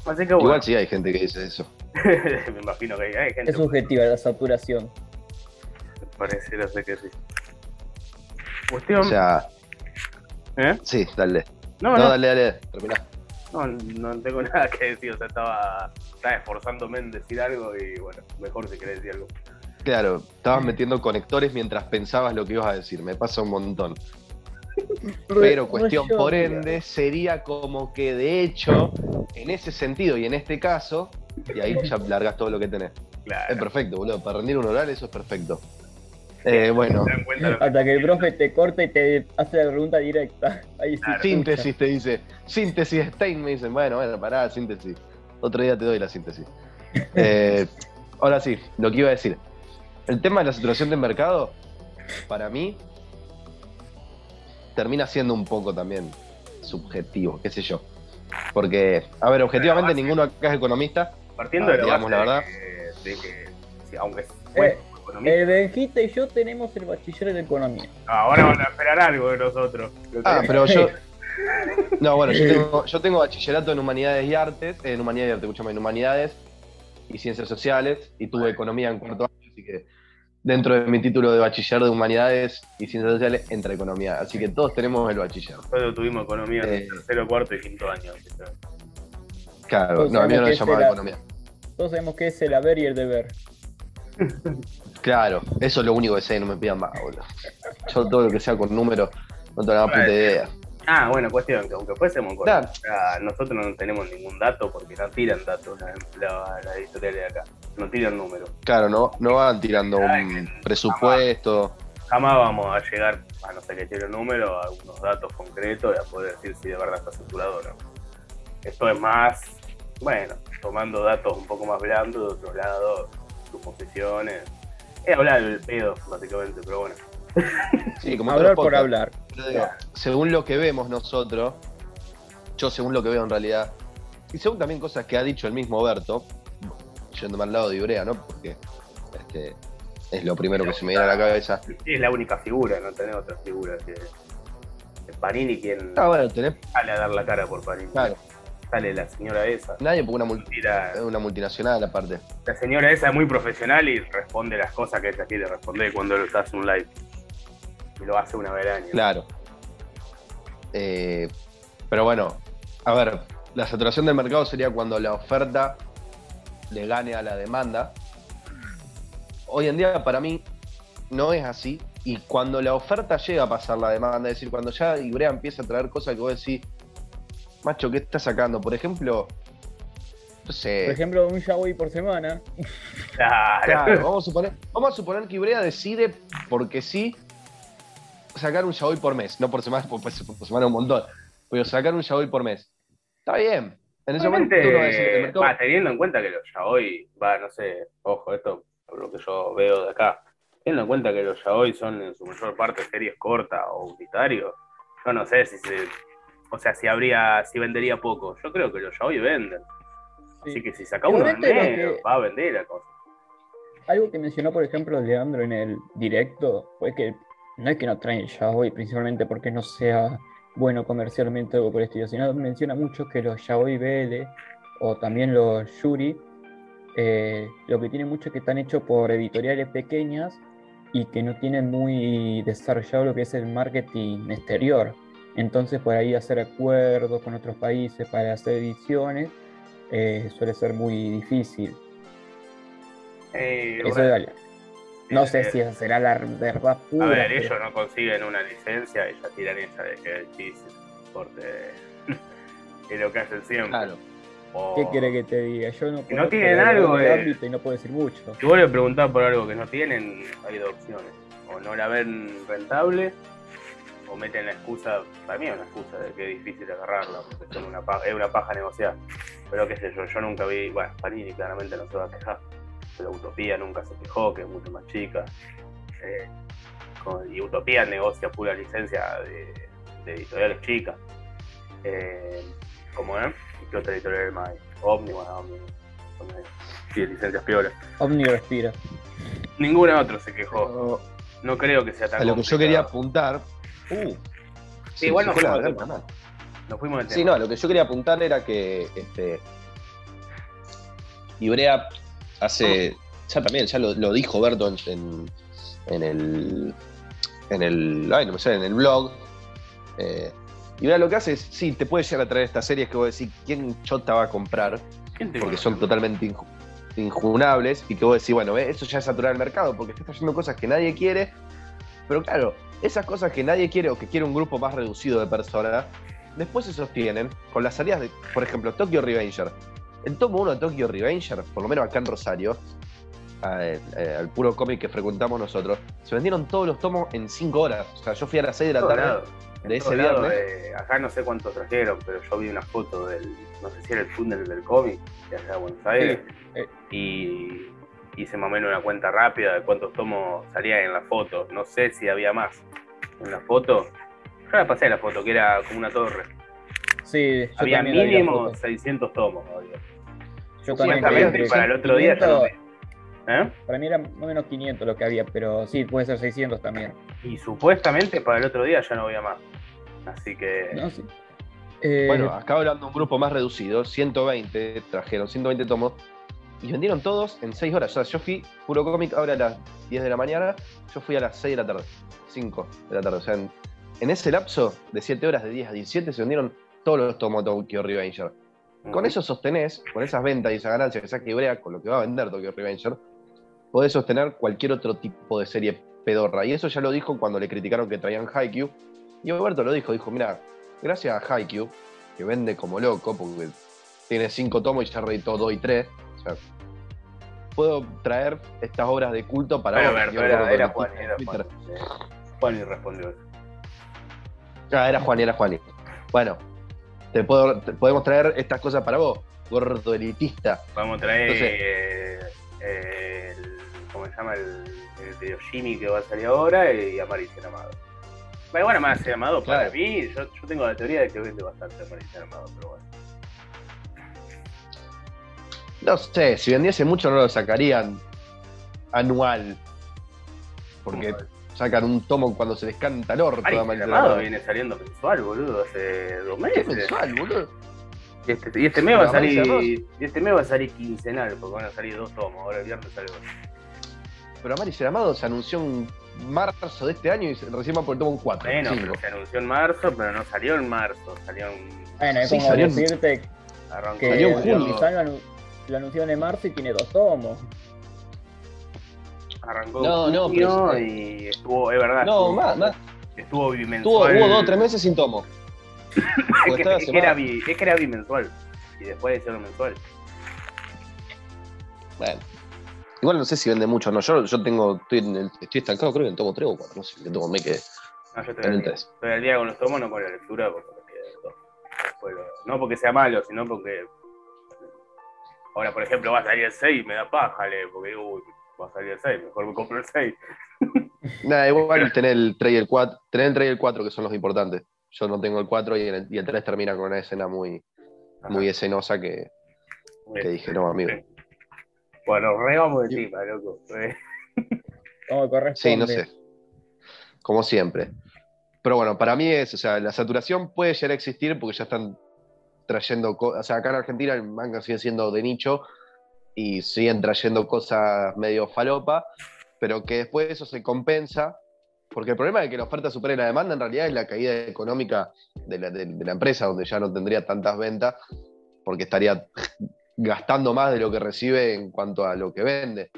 Así que bueno. Igual sí hay gente que dice eso. Me imagino que hay, hay gente. Es subjetiva la saturación. Pareciera ser que sí. Cuestión. O sea, ¿Eh? sí, dale. No, No, no, dale, dale, terminá. no, no tengo nada que decir. O sea, estaba, estaba esforzándome en decir algo y bueno, mejor si querés decir algo. Claro, estabas metiendo conectores mientras pensabas lo que ibas a decir, me pasa un montón. Pero cuestión por ende sería como que de hecho, en ese sentido y en este caso, y ahí ya largas todo lo que tenés. Claro. Es perfecto, boludo. Para rendir un oral eso es perfecto. Eh, bueno, ¿Se dan cuenta lo que- Hasta que el profe te corta y te hace la pregunta directa. Ahí sí. Claro. síntesis te dice. Síntesis Stein me dicen, bueno, bueno, pará, síntesis. Otro día te doy la síntesis. Eh, ahora sí, lo que iba a decir. El tema de la saturación del mercado, para mí, termina siendo un poco también subjetivo, qué sé yo. Porque, a ver, objetivamente ninguno acá es economista. Partiendo de la digamos base la verdad. de que, de que, sí, aunque Eh, economía, El Benjita y yo tenemos el bachiller en economía. ahora van a esperar algo de nosotros. Ah, pero yo. No, bueno, yo tengo, yo tengo bachillerato en humanidades y artes, en humanidades y artes, escúchame, en humanidades y ciencias sociales, y tuve economía en cuarto año, así que dentro de mi título de bachiller de humanidades y ciencias sociales entra economía. Así que todos tenemos el bachiller. Nosotros tuvimos economía en Eh. tercero, cuarto y quinto año. Claro, no, a mí no que llamaba economía. Todos sabemos qué es el haber y el deber. Claro, eso es lo único que sé, no me pidan más, boludo. Yo todo lo que sea con números, no tengo la puta idea. Ah, bueno, cuestión, que aunque fuésemos con. Claro. nosotros no tenemos ningún dato porque no tiran datos la, la, la editorial de acá. No tiran números. Claro, no, no van tirando un presupuesto. Jamás vamos a llegar, a no ser que tiene un número, a algunos datos concretos y a poder decir si de verdad está saturado o no. Esto es más, bueno, tomando datos un poco más blandos, de otro lado, suposiciones. Es hablar del pedo, básicamente, pero bueno. Sí, como hablar por hablar. Digo, según lo que vemos nosotros, yo según lo que veo en realidad, y según también cosas que ha dicho el mismo Berto, yéndome al lado de Ibrea, ¿no? Porque este, es lo primero que se me viene a la cabeza. Es la única figura, no tenés otra figura que es Panini quien Ah, bueno, tenés, sale a dar la cara por Panini. claro, Sale la señora esa. nadie porque una, multi- una multinacional aparte. la señora esa es muy profesional y responde las cosas que ella quiere responder cuando lo hace un live. Y lo hace una vez al año. Claro. Eh, pero bueno, a ver, la saturación del mercado sería cuando la oferta le gane a la demanda. Hoy en día para mí no es así. Y cuando la oferta llega a pasar la demanda, es decir, cuando ya Ibrea empieza a traer cosas que vos decís, macho, ¿qué está sacando? Por ejemplo, no sé. Por ejemplo, un Yaoi por semana. Claro. Claro, vamos a suponer, vamos a suponer que Ibrea decide, porque sí, sacar un yaoi por mes, no por semana, por, por semana un montón, pero sacar un yaoi por mes. Está bien. En ese momento va teniendo en cuenta que los yaoi, va, no sé, ojo, esto por lo que yo veo de acá, teniendo en cuenta que los yaoi son en su mayor parte series cortas o unitarios, yo no sé si se, o sea, si habría, si vendería poco. Yo creo que los yaoi venden. Así Sí. que si saca uno al que- va a vender la cosa. Algo que mencionó, por ejemplo, Leandro en el directo fue que no es que no traen yaoi principalmente porque no sea bueno comercialmente o algo por el estilo, sino menciona mucho que los yaoi BL o también los yuri, eh, lo que tiene mucho es que están hechos por editoriales pequeñas y que no tienen muy desarrollado lo que es el marketing exterior. Entonces, por ahí hacer acuerdos con otros países para hacer ediciones eh, suele ser muy difícil. Eh, Eso bueno, es la- No sé eh, si esa será la verdad A pura. ver, pero- ellos no consiguen una licencia y ya tiran esa de que el chiste, porque es lo que hacen siempre. Claro. ¿Qué quiere que te diga? Yo no Si no tienen algo, eh. ámbito y no puedo decir mucho. Si vos le preguntás por algo que no tienen, hay dos opciones. O no la ven rentable, o meten la excusa, para mí es una excusa de que es difícil agarrarla, porque son una paja- es una paja negociar. Pero qué sé yo, yo nunca vi, bueno, Panini claramente no se va a quejar, pero Utopía nunca se quejó, que es mucho más chica. Eh, con- y Utopía negocia pura licencia de, de editoriales chicas. Eh, ¿Cómo es? ¿Qué otra editorial más hay? Omni, bueno, Omni. Sí, licencias piolas. Omni respira. Ninguna otra se quejó. No creo que sea tan A lo que yo quería apuntar. Uh, Sí, igual se no fue la fuimos del. Nos fuimos del Sí, tema. no, lo que yo quería apuntar era que este, Ibrea hace, ya también, ya lo, lo dijo Berto en, en- en el, en el, ay, no me sale, en el blog. Eh, Ibrea lo que hace es, sí, te puede llegar a traer estas series que vos decís, ¿quién chota va a comprar? ¿Quién te Porque son totalmente inju- injunables y que vos decís, bueno, eso ya es saturar el mercado porque está haciendo cosas que nadie quiere. Pero claro, esas cosas que nadie quiere o que quiere un grupo más reducido de personas, después se sostienen con las salidas de, por ejemplo, Tokyo Revenger. El tomo 1 de Tokyo Revenger, por lo menos acá en Rosario, eh, al puro cómic que frecuentamos nosotros, se vendieron todos los tomos en 5 horas. O sea, yo fui a las 6 de la tarde. de ese lados, viernes. eh, acá no sé cuántos trajeron, pero yo vi una foto del, no sé si era el túnel del cómic, de allá de Buenos Aires, eh. y hice más o menos una cuenta rápida de cuántos tomos salían en la foto. No sé si había más en la foto. Yo la pasé la foto, que era como una torre. Sí, yo había mínimo foto. 600 tomos. había. Yo también Supuestamente vi para el otro día ya 500, lo vi. ¿Eh? Para mí era más o menos 500 lo que había, pero sí, puede ser 600 también. Y supuestamente para el otro día ya no había más. Así que. No, sí. Eh, Bueno, acá hablando de un grupo más reducido, 120, trajeron 120 tomos y vendieron todos en 6 horas. O sea, yo fui, puro cómic, ahora a las 10 de la mañana, yo fui a las 6 de la tarde, 5 de la tarde. O sea, en, en ese lapso de 7 horas, de 10 a 17, se vendieron todos los tomos de Tokyo Revenger. Con eso sostenés, con esas ventas y esa ganancia que saca Ibrea con lo que va a vender Tokyo Revenger, podés sostener cualquier otro tipo de serie pedorra. Y eso ya lo dijo cuando le criticaron que traían Haikyuu. Y Alberto lo dijo, dijo, mira, gracias a Haikyuu, que vende como loco, porque tiene cinco tomos y ya reeditó dos y tres, o sea, puedo traer estas obras de culto para Pero, vos. Alberto, Y era, Juan, era. Juan. Eh, Juan y respondió. Ah, era Juan, era Juan. Bueno, te puedo, te- podemos traer estas cosas para vos, gordo elitista. Vamos a traer Entonces- eh, eh, el, ¿cómo se llama? El, el de Yoshimi que va a salir ahora y a Maricel Amado. Pero bueno, más Amado para mí, yo, yo tengo la teoría de que vende bastante a Maricel Amado, pero bueno. No sé, si vendiese mucho no lo sacarían anual. Porque sacan un tomo cuando se les canta el orto. a Maricel Maricel Amado Amado. viene saliendo mensual, boludo, hace dos ¿Qué meses. mensual, boludo? Y este, y este mes va a salir. Y este mes va a salir quincenal, porque van a salir dos tomos. Ahora el viernes sale otro. Pero a Maricel Amado se anunció en marzo de este año y recién va por el tomo 4. Bueno, pero se anunció en marzo, pero no salió en marzo, salió en. bueno, es sí, como salió en- decirte Arrancó que Salió en. Nissan lo, anu- lo anunciaron en marzo y tiene dos tomos. Arrancó No, no, pero- y estuvo, es verdad. No, estuvo, más, más. Estuvo Tuvo, bimensual. hubo dos o tres meses sin tomo. es, que, estaba es que era bi- es que era bimensual. Y después hicieron mensual. Bueno. Igual no sé si vende mucho, no. Yo, yo tengo, estoy, en el- estoy estancado, creo que en tomo 3 o 4, no sé, que tomo me quedé. No, yo estoy En al el día. tres. Estoy al día con los tomos, no con la lectura, porque No porque sea malo, sino porque. Ahora, por ejemplo, va a salir el 6 y me da paja, le, porque digo, uy, va a salir el 6, mejor me compro el 6. Nada, igual tener el 3 y el 4, tener el 3 y el 4 que son los importantes. Yo no tengo el 4 y el, y el 3 termina con una escena muy, muy escenosa que, que dije, no, amigo. Bueno, re vamos de encima, loco. Como corresponde. Sí, no sé. Como siempre. Pero bueno, para mí es, o sea, la saturación puede llegar a existir porque ya están trayendo cosas. O sea, acá en Argentina el manga sigue siendo de nicho y siguen trayendo cosas medio falopa, pero que después eso se compensa. Porque el problema de que la oferta supere la demanda en realidad es la caída económica de la, de- de la empresa, donde ya no tendría tantas ventas, porque estaría gastando más de lo que recibe en cuanto a lo que vende.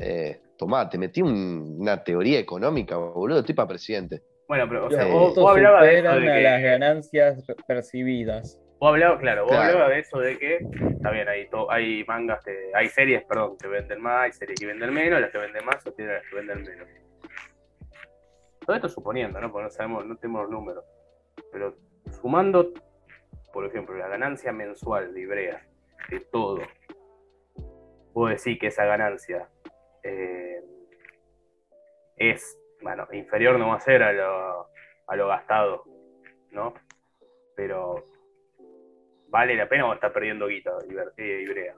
Eh, tomá, te metí un- una teoría económica, boludo, estoy para presidente. Bueno, pero, o sea, Eh, vos, hablabas de a las ganancias percibidas. Vos hablabas, claro, vos Claro. hablabas de eso de que, está bien, hay, to- hay mangas, que, hay series, perdón, que venden más, hay series que venden menos, las que venden más sostienen las que venden menos. Todo esto suponiendo, ¿no? Porque no sabemos, no tenemos los números. Pero sumando, por ejemplo, la ganancia mensual de Ibrea, de todo, puedo decir que esa ganancia eh, es, bueno, inferior no va a ser a lo, a lo gastado, ¿no? pero ¿vale la pena o está perdiendo guita Iber- Ibrea?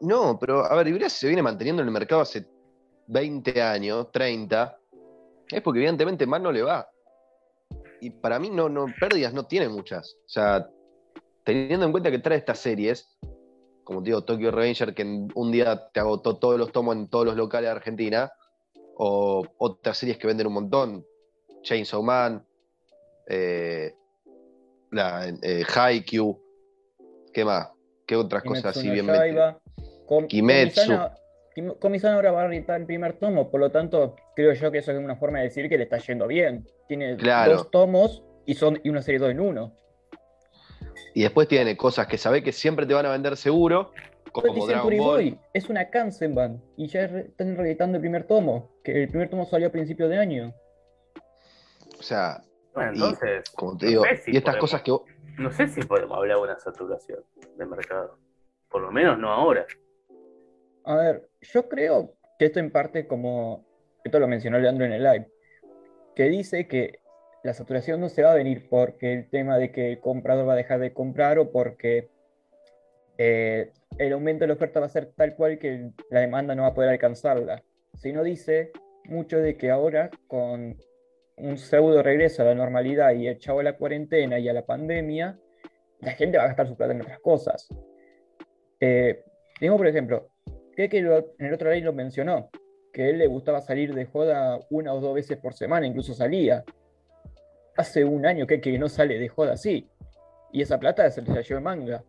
No, pero a ver, Ibrea se viene manteniendo en el mercado hace 20 años, 30. Es porque evidentemente más no le va. Y para mí no, no, pérdidas no tiene muchas. O sea, teniendo en cuenta que trae estas series, como te digo, Tokyo Revenger, que un día te agotó todos los tomos en todos los locales de Argentina, o otras series que venden un montón, Chainsaw Man, eh, la, eh, Haikyuu, ¿qué más? ¿Qué otras cosas así bien metidas? Kimetsu. Komi-sama ahora va a editar el primer tomo, por lo tanto, creo yo que eso es una forma de decir que le está yendo bien. Tiene Claro. dos tomos y son y una serie dos en uno. Y después tiene cosas que sabe que siempre te van a vender seguro, como Dragon Ball. Boy es una Kansenban y ya están reeditando el primer tomo, que el primer tomo salió a principio de año. O sea, Bueno, Y- entonces, como te No digo, sé si y estas podemos. cosas que vos- no sé si podemos hablar de una saturación de mercado. Por lo menos no ahora. A ver, yo creo que esto en parte como, esto lo mencionó Leandro en el live, que dice que la saturación no se va a venir porque el tema de que el comprador va a dejar de comprar o porque eh, el aumento de la oferta va a ser tal cual que la demanda no va a poder alcanzarla, sino dice mucho de que ahora con un pseudo regreso a la normalidad y echado a la cuarentena y a la pandemia, la gente va a gastar su plata en otras cosas. Eh, por ejemplo, que en el otro ley lo mencionó, que a él le gustaba salir de joda una o dos veces por semana, incluso salía. Hace un año que, que no sale de joda así. Y esa plata se la llevó en manga.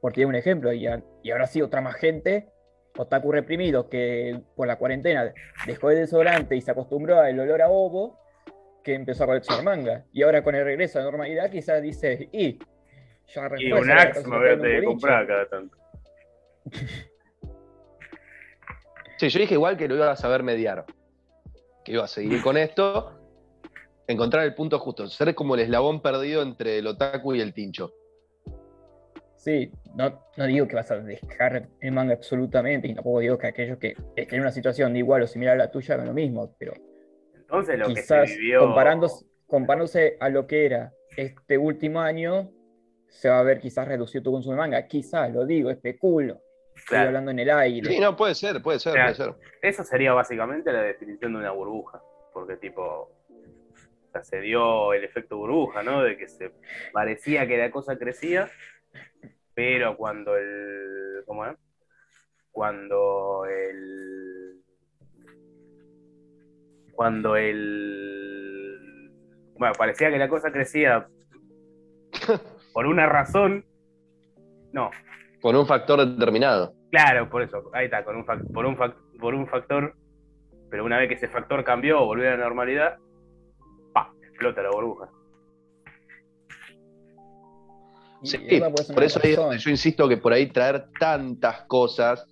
Por tiene un ejemplo, y, a- y ahora sí otra más gente, otaku reprimido, que por la cuarentena dejó el desodorante y se acostumbró al olor a ovo, que empezó a coleccionar manga. Y ahora con el regreso a la normalidad quizás dice, y... Ya Y un Axe me voy a tener que boliche". comprar cada tanto. Sí, yo dije igual que lo iba a saber mediar. Que iba a seguir con esto, encontrar el punto justo, ser como el eslabón perdido entre el otaku y el tincho. Sí, no, no digo que vas a dejar el manga absolutamente, y tampoco digo que aquellos que estén en una situación de igual o similar a la tuya hagan lo mismo, pero Entonces lo que quizás se vivió. comparándose, comparándose a lo que era este último año, se va a ver quizás reducido tu consumo de manga. Quizás, lo digo, especulo. Estoy Claro. hablando en el aire. Sí, no, puede ser, puede ser, Claro. puede ser. Eso sería básicamente la definición de una burbuja. Porque, tipo, o sea, se dio el efecto burbuja, ¿no? De que se parecía que la cosa crecía, pero cuando el. ¿Cómo es? Cuando el. Cuando el. Bueno, parecía que la cosa crecía por una razón. No, Con un factor determinado. Claro, por eso, ahí está, con un fac- por, un por un factor, pero una vez que ese factor cambió volvió a la normalidad, ¡pa! explota la burbuja. Sí, por eso yo insisto que por ahí traer tantas cosas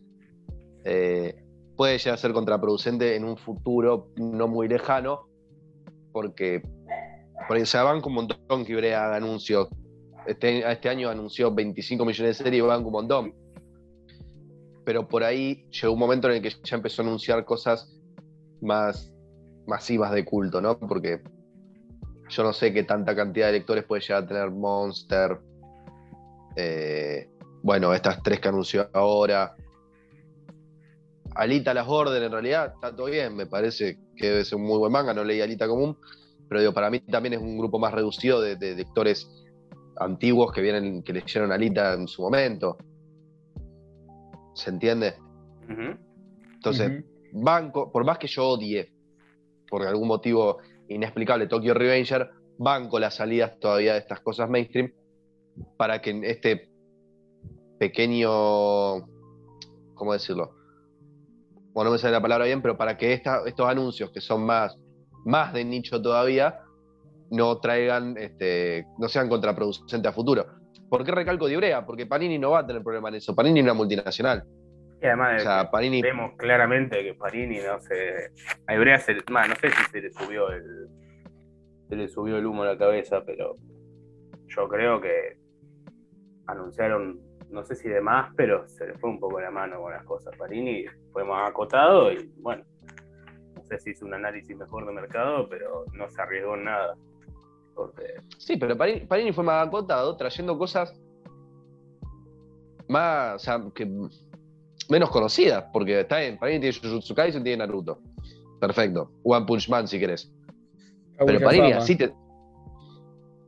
eh, puede llegar a ser contraproducente en un futuro no muy lejano, porque por ahí, o sea, banco un montón que Ibrea haga anuncios. Este, este año anunció 25 millones de series y banco un montón. Pero por ahí llegó un momento en el que ya empezó a anunciar cosas más masivas de culto, ¿no? Porque yo no sé qué tanta cantidad de lectores puede llegar a tener Monster, eh, bueno, estas tres que anunció ahora. Alita Las Orden, en realidad, está todo bien, me parece que debe ser un muy buen manga, no leí Alita común, pero digo, para mí también es un grupo más reducido de, de lectores antiguos que vienen, que leyeron Alita en su momento. ¿Se entiende? Entonces, banco, por más que yo odie, por algún motivo inexplicable, Tokyo Revenger, banco las salidas todavía de estas cosas mainstream para que este pequeño, ¿cómo decirlo? Bueno, no me sale la palabra bien, pero para que esta- estos anuncios que son más, más de nicho todavía, no traigan, este, no sean contraproducentes a futuro. ¿Por qué recalco de Ibrea? Porque Panini no va a tener problema en eso. Panini es una multinacional. Y además O sea, Panini vemos claramente que Parini no se. A Ibrea se, bah, no sé si se le subió el. Se le subió el humo a la cabeza, pero yo creo que anunciaron, no sé si de más, pero se le fue un poco la mano con las cosas. Parini fue más acotado y bueno, no sé si hizo un análisis mejor de mercado, pero no se arriesgó en nada. Porque, Sí, pero Panini fue más acotado, trayendo cosas más, o sea, que menos conocidas, porque está bien, Panini tiene Jujutsu Kaisen, tiene Naruto. Perfecto. One Punch Man, si querés. Pero Kaguya-sama. así te...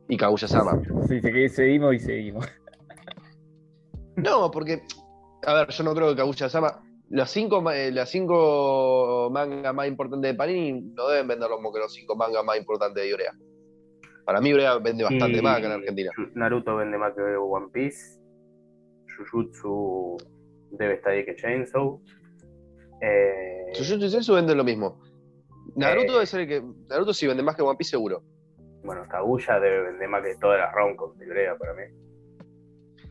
Y Kaguya-sama. Sí, sí, seguimos y seguimos. No, porque, a ver, yo no creo que Kaguya-sama... Las cinco, eh, las cinco mangas más importantes de Panini no deben vender lo mismo que los cinco mangas más importantes de Iorea. Para mí Iorea vende bastante Y- más acá en Argentina. Naruto vende más que One Piece. Jujutsu debe estar ahí que Chainsaw. Eh, Jujutsu Kaisen vende lo mismo. Naruto Eh. debe ser el que... Naruto sí vende más que One Piece seguro. bueno, Kaguya debe vender más que todas las romcoms de Corea para mí.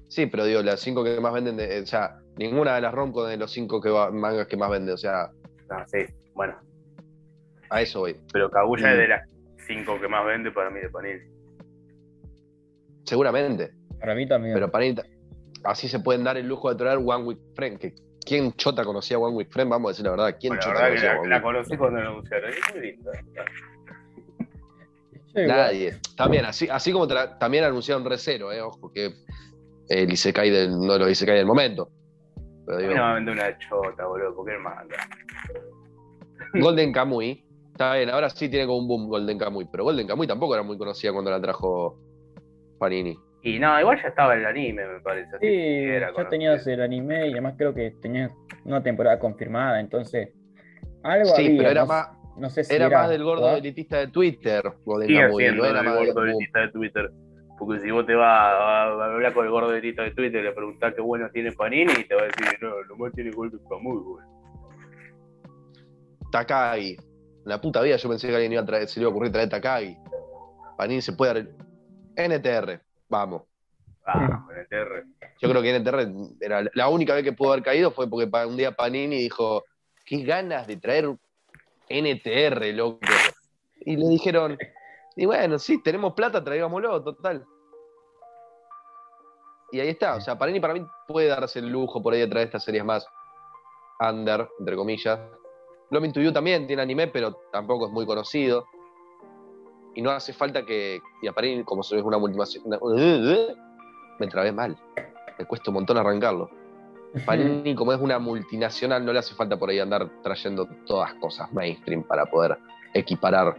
Sí, pero digo, las cinco que más venden, de- o sea, ninguna de las romco de los cinco que va- mangas que más vende, o sea, No, sí, bueno. a eso voy. Pero Kaguya Mm. es de las cinco que más vende para mí de Panini. Seguramente. Para mí también. Pero para así se pueden dar el lujo de traer One Week Friend. Que, ¿Quién chota conocía a One Week Friend? Vamos a decir la verdad. ¿Quién Bueno, la chota que conocía a la, One la conocí cuando la anunciaron. Es muy linda. Nadie. También, así, así como también anunciaron Recero, eh, ojo, que el Isekai del, no lo Isekai del momento. Pero A mí digo, no me vende una chota, boludo, porque es manga. Golden Kamuy, está bien, ahora sí tiene como un boom Golden Kamuy, pero Golden Kamuy tampoco era muy conocida cuando la trajo Panini. Y no, igual ya estaba el anime, me parece. Sí, era ya tenías el anime y además creo que tenías una temporada confirmada, entonces algo Sí, había, pero era no, más, no sé si era era, más del gordo ¿verdad? elitista de Twitter, Golden Sigue Kamuy, no era más del gordo elitista de Twitter. Porque si vos te vas a, a hablar con el gordo elitista de Twitter y le preguntás qué bueno tiene Panini, y te va a decir, no, lo más tiene Golden Kamuy, güey. Takagi. En la puta vida yo pensé que alguien iba a traer, se le iba a ocurrir traer Takagi. Panini se puede. NTR, vamos. Ah, con el TR. Yo creo que NTR era la única vez que pudo haber caído fue porque un día Panini dijo, qué ganas de traer NTR, loco. Y le dijeron, y bueno, sí, tenemos plata, traigámoslo, total. Y ahí está, o sea, Panini para mí puede darse el lujo por ahí de traer estas series más under, entre comillas. Blooming to You también tiene anime, pero tampoco es muy conocido. Y no hace falta que, y a Panini, como es una multinacional, me trabé mal. Me cuesta un montón arrancarlo. Panini, como es una multinacional, no le hace falta por ahí andar trayendo todas cosas mainstream para poder equiparar.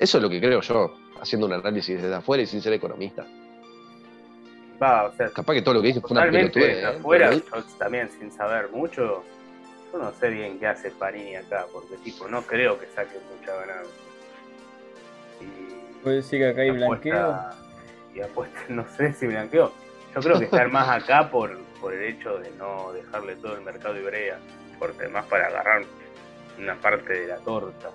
Eso es lo que creo yo, haciendo un análisis desde afuera y sin ser economista. Va, o sea, Capaz que todo lo que dije fue una pelotudez. de ¿eh? afuera, yo también sin saber mucho, yo no sé bien qué hace Panini acá, porque tipo, no creo que saque mucha ganancia. Y Puede decir que acá hay blanqueo. Y apuesta, no sé si blanqueo. Yo creo que estar más acá por, por el hecho de no dejarle todo el mercado Ibrea, porque además para agarrar una parte de la torta.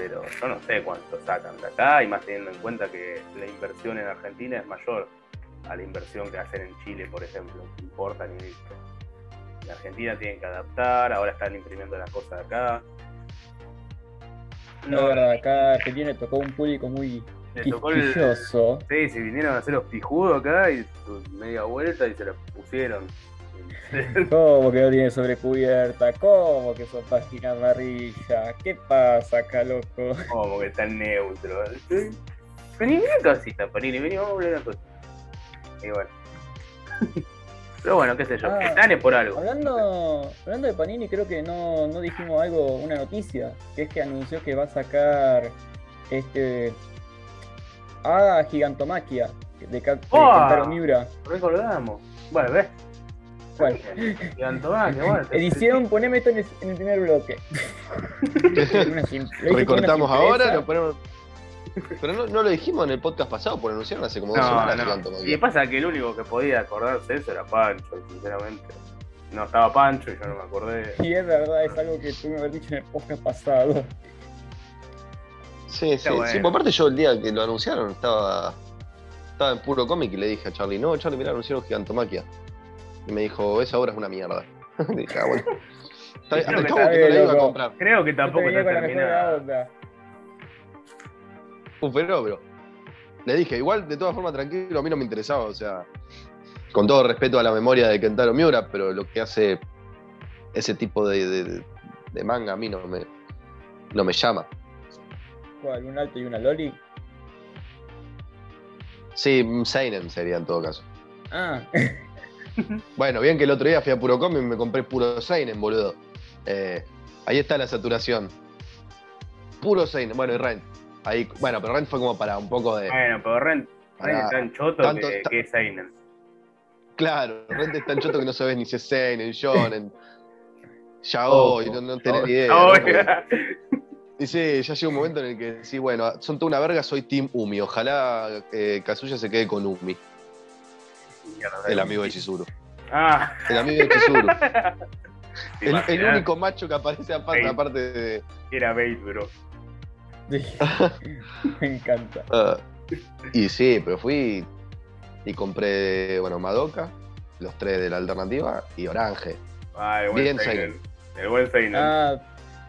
Pero yo no sé cuánto sacan de acá, y más teniendo en cuenta que la inversión en Argentina es mayor a la inversión que hacen en Chile, por ejemplo, que importan y listo. En Argentina tienen que adaptar, ahora están imprimiendo las cosas acá. No, la verdad, acá Argentina le tocó un público muy tocó el, quisquilloso. Sí, se vinieron a hacer los pijudos acá y media vuelta y se la pusieron. ¿Cómo que no tiene sobrecubierta? ¿Cómo que son páginas amarillas? ¿Qué pasa acá, loco? Como que están neutro. ¿sí? Vení, Panini, vení, vamos a hablar una cosa. Y bueno. Pero bueno, qué sé yo, Ah, están es por algo. Hablando, hablando de Panini, creo que no, no dijimos algo, una noticia, que es que anunció que va a sacar este Hada Gigantomaquia de, de ¡Oh! Kentaro Miura. Recordamos. Bueno, ves. Bueno. Edición, poneme esto en el, en el primer bloque. Recortamos ahora, lo ponemos. Pero no, no lo dijimos en el podcast pasado, porque lo anunciaron hace como dos No, semanas. no. Maquia. Y pasa que el único que podía acordarse de eso era Pancho, y sinceramente. No estaba Pancho y yo no me acordé. Y es verdad, es algo que tú me habías dicho en el podcast pasado. Sí, sí, bueno. sí. Por aparte, yo el día que lo anunciaron estaba, estaba en puro cómic y le dije a Charlie, no, Charlie, mira, anunciaron Gigantomaquia. Y me dijo, esa obra es una mierda. dije, ah, bueno. Está bien, Creo hasta que que no la bien, iba a comprar. Creo que tampoco está con la mejor terminada. Un fenómeno. Le dije, igual, de todas formas, tranquilo, a mí no me interesaba, o sea, con todo respeto a la memoria de Kentaro Miura, pero lo que hace ese tipo de, de- de manga a mí no me, no me llama. ¿Cuál? ¿Un alto y una loli? Sí, Seinen sería en todo caso. Ah, Bueno, bien que el otro día fui a Puro Com y me compré puro Seinen, boludo. Eh, ahí está la saturación. Puro Seinen. Bueno, y Rent. Ahí, bueno, pero Rent fue como para un poco de. Bueno, pero Ren, Ren Pará, es tan choto tanto- que, es Seinen. Claro, Rent es tan choto que no sabes ni si es Seinen, Shonen. Yaoi, no, no tenés ni idea. Oh, Y sí, ya llega un momento en el que sí, bueno, son toda una verga, soy Team Umi. Ojalá eh, Kazuya se quede con Umi, el amigo de Chizuru. Ah, El amigo de Chizuru. ¿te El, el único macho que aparece aparte, aparte de. Era Bait, bro. sí. me encanta. ah, y sí, pero fui y compré, bueno, Madoka, los tres de la alternativa, y Orange. Ah, el buen Bien. El buen Seinen. Ah,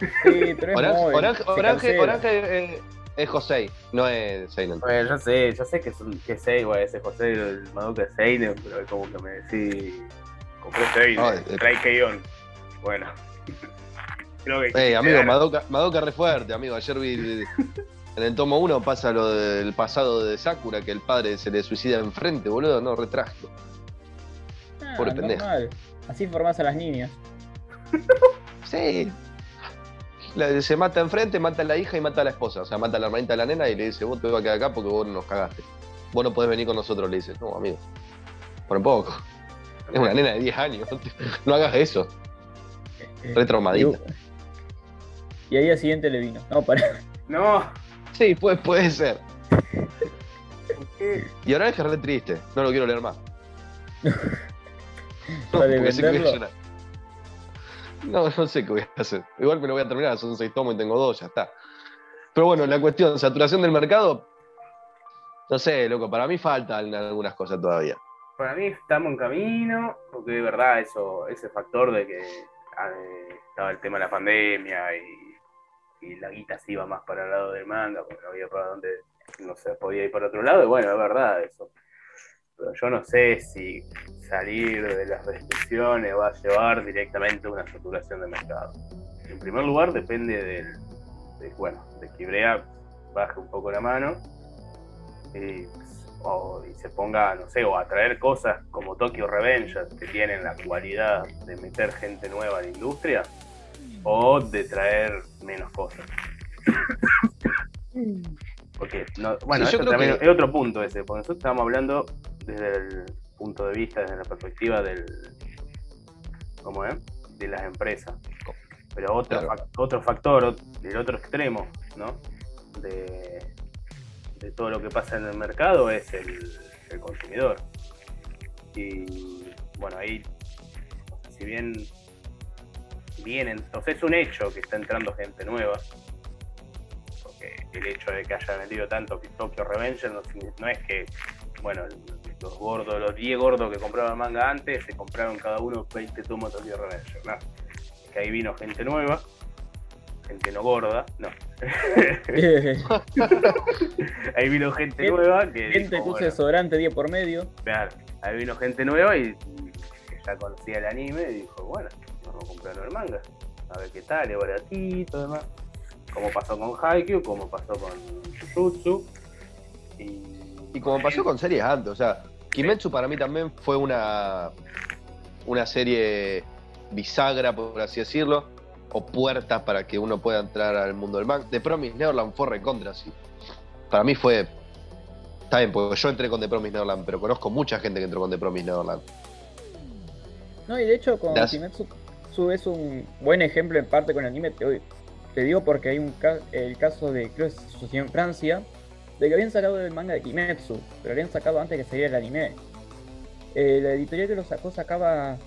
sí, pero es Orange, Orange, Orange. Orange es, es Josei, no es Seinen. Bueno, yo sé, yo sé que es un que es igual ese José, el Madoka es Seinen, pero es como que me decís. Compré Seinen, No, eh, trae Keion. Bueno. Creo que. Ey, amigo, quisiera- Madoka, Madoka re fuerte, amigo. Ayer vi en el tomo 1 pasa lo del pasado de Sakura, que el padre se le suicida enfrente, boludo. No, re trágico. Ah, Pobre pendejo. Así formás a las niñas. Sí. Se mata enfrente, mata a la hija y mata a la esposa. O sea, mata a la hermanita de la nena y le dice, vos te vas a quedar acá porque vos nos cagaste. Vos no podés venir con nosotros, le dice. No, amigo. Por un poco. Es una nena de 10 años. No hagas eso. Re traumadita. Y, ahí al siguiente le vino. No, para. No. Sí, puede, puede ser. ¿qué? Y ahora es que es re triste. No lo quiero leer más. No, porque sé que voy a venderlo. llorar. No, no sé qué voy a hacer. Igual me lo voy a terminar, son seis tomos y tengo dos, ya está. Pero bueno, la cuestión, saturación del mercado, no sé, loco, para mí faltan algunas cosas todavía. Para mí estamos en camino, porque de verdad eso, ese factor de que ah, estaba el tema de la pandemia y, y la guita se iba más para el lado del manga, porque no había para dónde, no se podía ir para otro lado, y bueno, es verdad eso. Pero yo no sé si salir de las restricciones va a llevar directamente a una saturación de mercado. En primer lugar, depende del, de, bueno, de que Ibrea baje un poco la mano y, o- y se ponga, no sé, o a traer cosas como Tokyo Revengers, que tienen la cualidad de meter gente nueva a la industria, o de traer menos cosas. Porque, no, bueno, Sí, yo eso creo también que- es otro punto ese, porque nosotros estamos hablando desde el punto de vista, desde la perspectiva del, ¿cómo es? De las empresas. Pero otro, Claro. fac- otro factor, del otro extremo, ¿no? De, de todo lo que pasa en el mercado es el, el consumidor. Y bueno, ahí, si bien vienen, o sea, es un hecho que está entrando gente nueva, porque el hecho de que haya vendido tanto que Tokyo Revenger no, no es que, bueno, los gordos, los 10 gordos que compraban manga antes, se compraron cada uno 20 tomos de Tokyo Revenger, no. Es que ahí vino gente nueva, gente no gorda, no. ahí vino gente Gente- nueva que Gente dijo, que usa bueno, desodorante día por medio. Claro, ahí vino gente nueva y, que ya conocía el anime y dijo, bueno, vamos a comprarnos el manga. A ver qué tal, es baratito, demás. Como pasó con Haikyuu, como pasó con Jujutsu. Y, Y como pasó con series antes, o sea, Kimetsu para mí también fue una, una serie bisagra, por así decirlo, o puerta para que uno pueda entrar al mundo del manga. The Promised Neverland fue recontra, sí. Para mí fue. Está bien, porque yo entré con The Promised Neverland, pero conozco mucha gente que entró con The Promised Neverland. No, y de hecho con Kimetsu Su es un buen ejemplo en parte con el anime. Te, te digo porque hay un ca- el caso de, creo que sucedió en Francia, de que habían sacado el manga de Kimetsu, pero habían sacado antes que saliera el anime. Eh, la editorial que lo sacó sacaba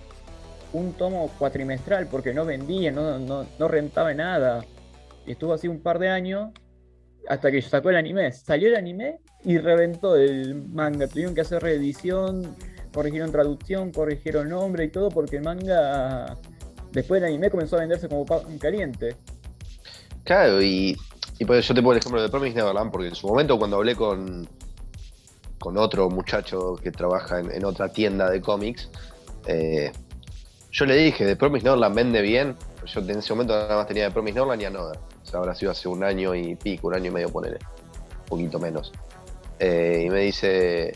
un tomo cuatrimestral porque no vendía, no, no, no rentaba nada. Y estuvo así un par de años hasta que sacó el anime. Salió el anime y reventó el manga. Tuvieron que hacer reedición, corrigieron traducción, corrigieron nombre y todo porque el manga después del anime comenzó a venderse como caliente. Claro, y, y por eso yo te pongo el ejemplo de Promise Neverland, porque en su momento cuando hablé con, con otro muchacho que trabaja en, otra tienda de cómics, eh, yo le dije, de Promise Neverland vende bien, pues yo en ese momento nada más tenía de Promise Neverland y Another. O sea, habrá sido hace un año y pico, un año y medio, ponele, un poquito menos. Eh, y me dice,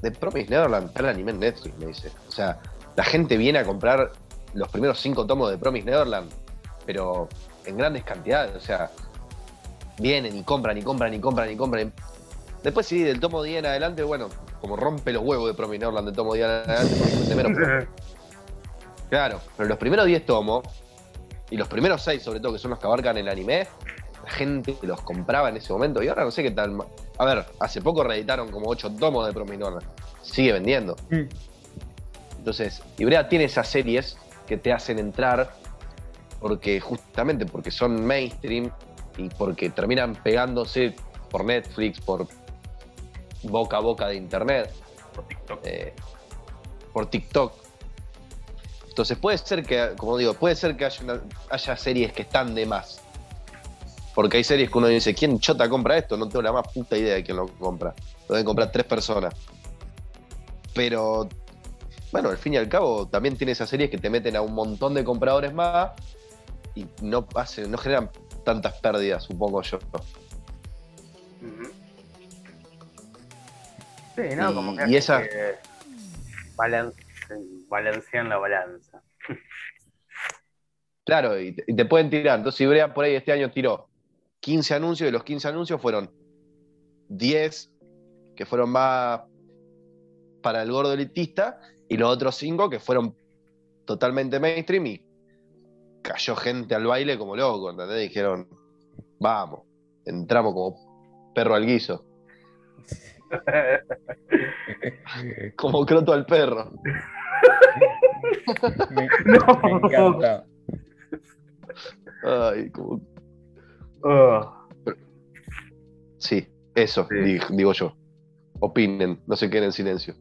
The Promise Neverland está el anime en Netflix, me dice. O sea, la gente viene a comprar los primeros cinco tomos de Promise Neverland, pero en grandes cantidades, o sea, vienen y compran y compran y compran y compran. Después sí, del tomo 10 en adelante, bueno, como rompe los huevos de Promise Neverland del tomo 10 en adelante, porque menos. pero- Claro, pero los primeros 10 tomos, y los primeros 6 sobre todo, que son los que abarcan el anime, la gente los compraba en ese momento, y ahora no sé qué tal. A ver, hace poco reeditaron como 8 tomos de Promise Neverland. Sigue vendiendo. Mm. Entonces, Ibrea tiene esas series que te hacen entrar porque justamente porque son mainstream y porque terminan pegándose por Netflix, por boca a boca de internet, Por TikTok. eh, por TikTok. Entonces puede ser que, como digo, puede ser que haya, una- haya series que están de más. Porque hay series que uno dice, ¿quién chota compra esto? No tengo la más puta idea de quién lo compra. Lo deben comprar tres personas. Pero, bueno, al fin y al cabo, también tiene esas series que te meten a un montón de compradores más y no, hacen, no generan tantas pérdidas, supongo yo. Sí, no, Y- como que, y esa- que balancean la balanza. Claro, y te, y te pueden tirar. Entonces, Ibrea por ahí este año tiró 15 anuncios y los 15 anuncios fueron 10 que fueron más para el gordo elitista y los otros 5 que fueron totalmente mainstream y cayó gente al baile como loco, ¿entendés? Dijeron, vamos, entramos como perro al guiso, como croto al perro. Me, No. me encanta. Ay, como... Oh, Sí, eso, Sí. di- digo yo. Opinen, no se queden en silencio.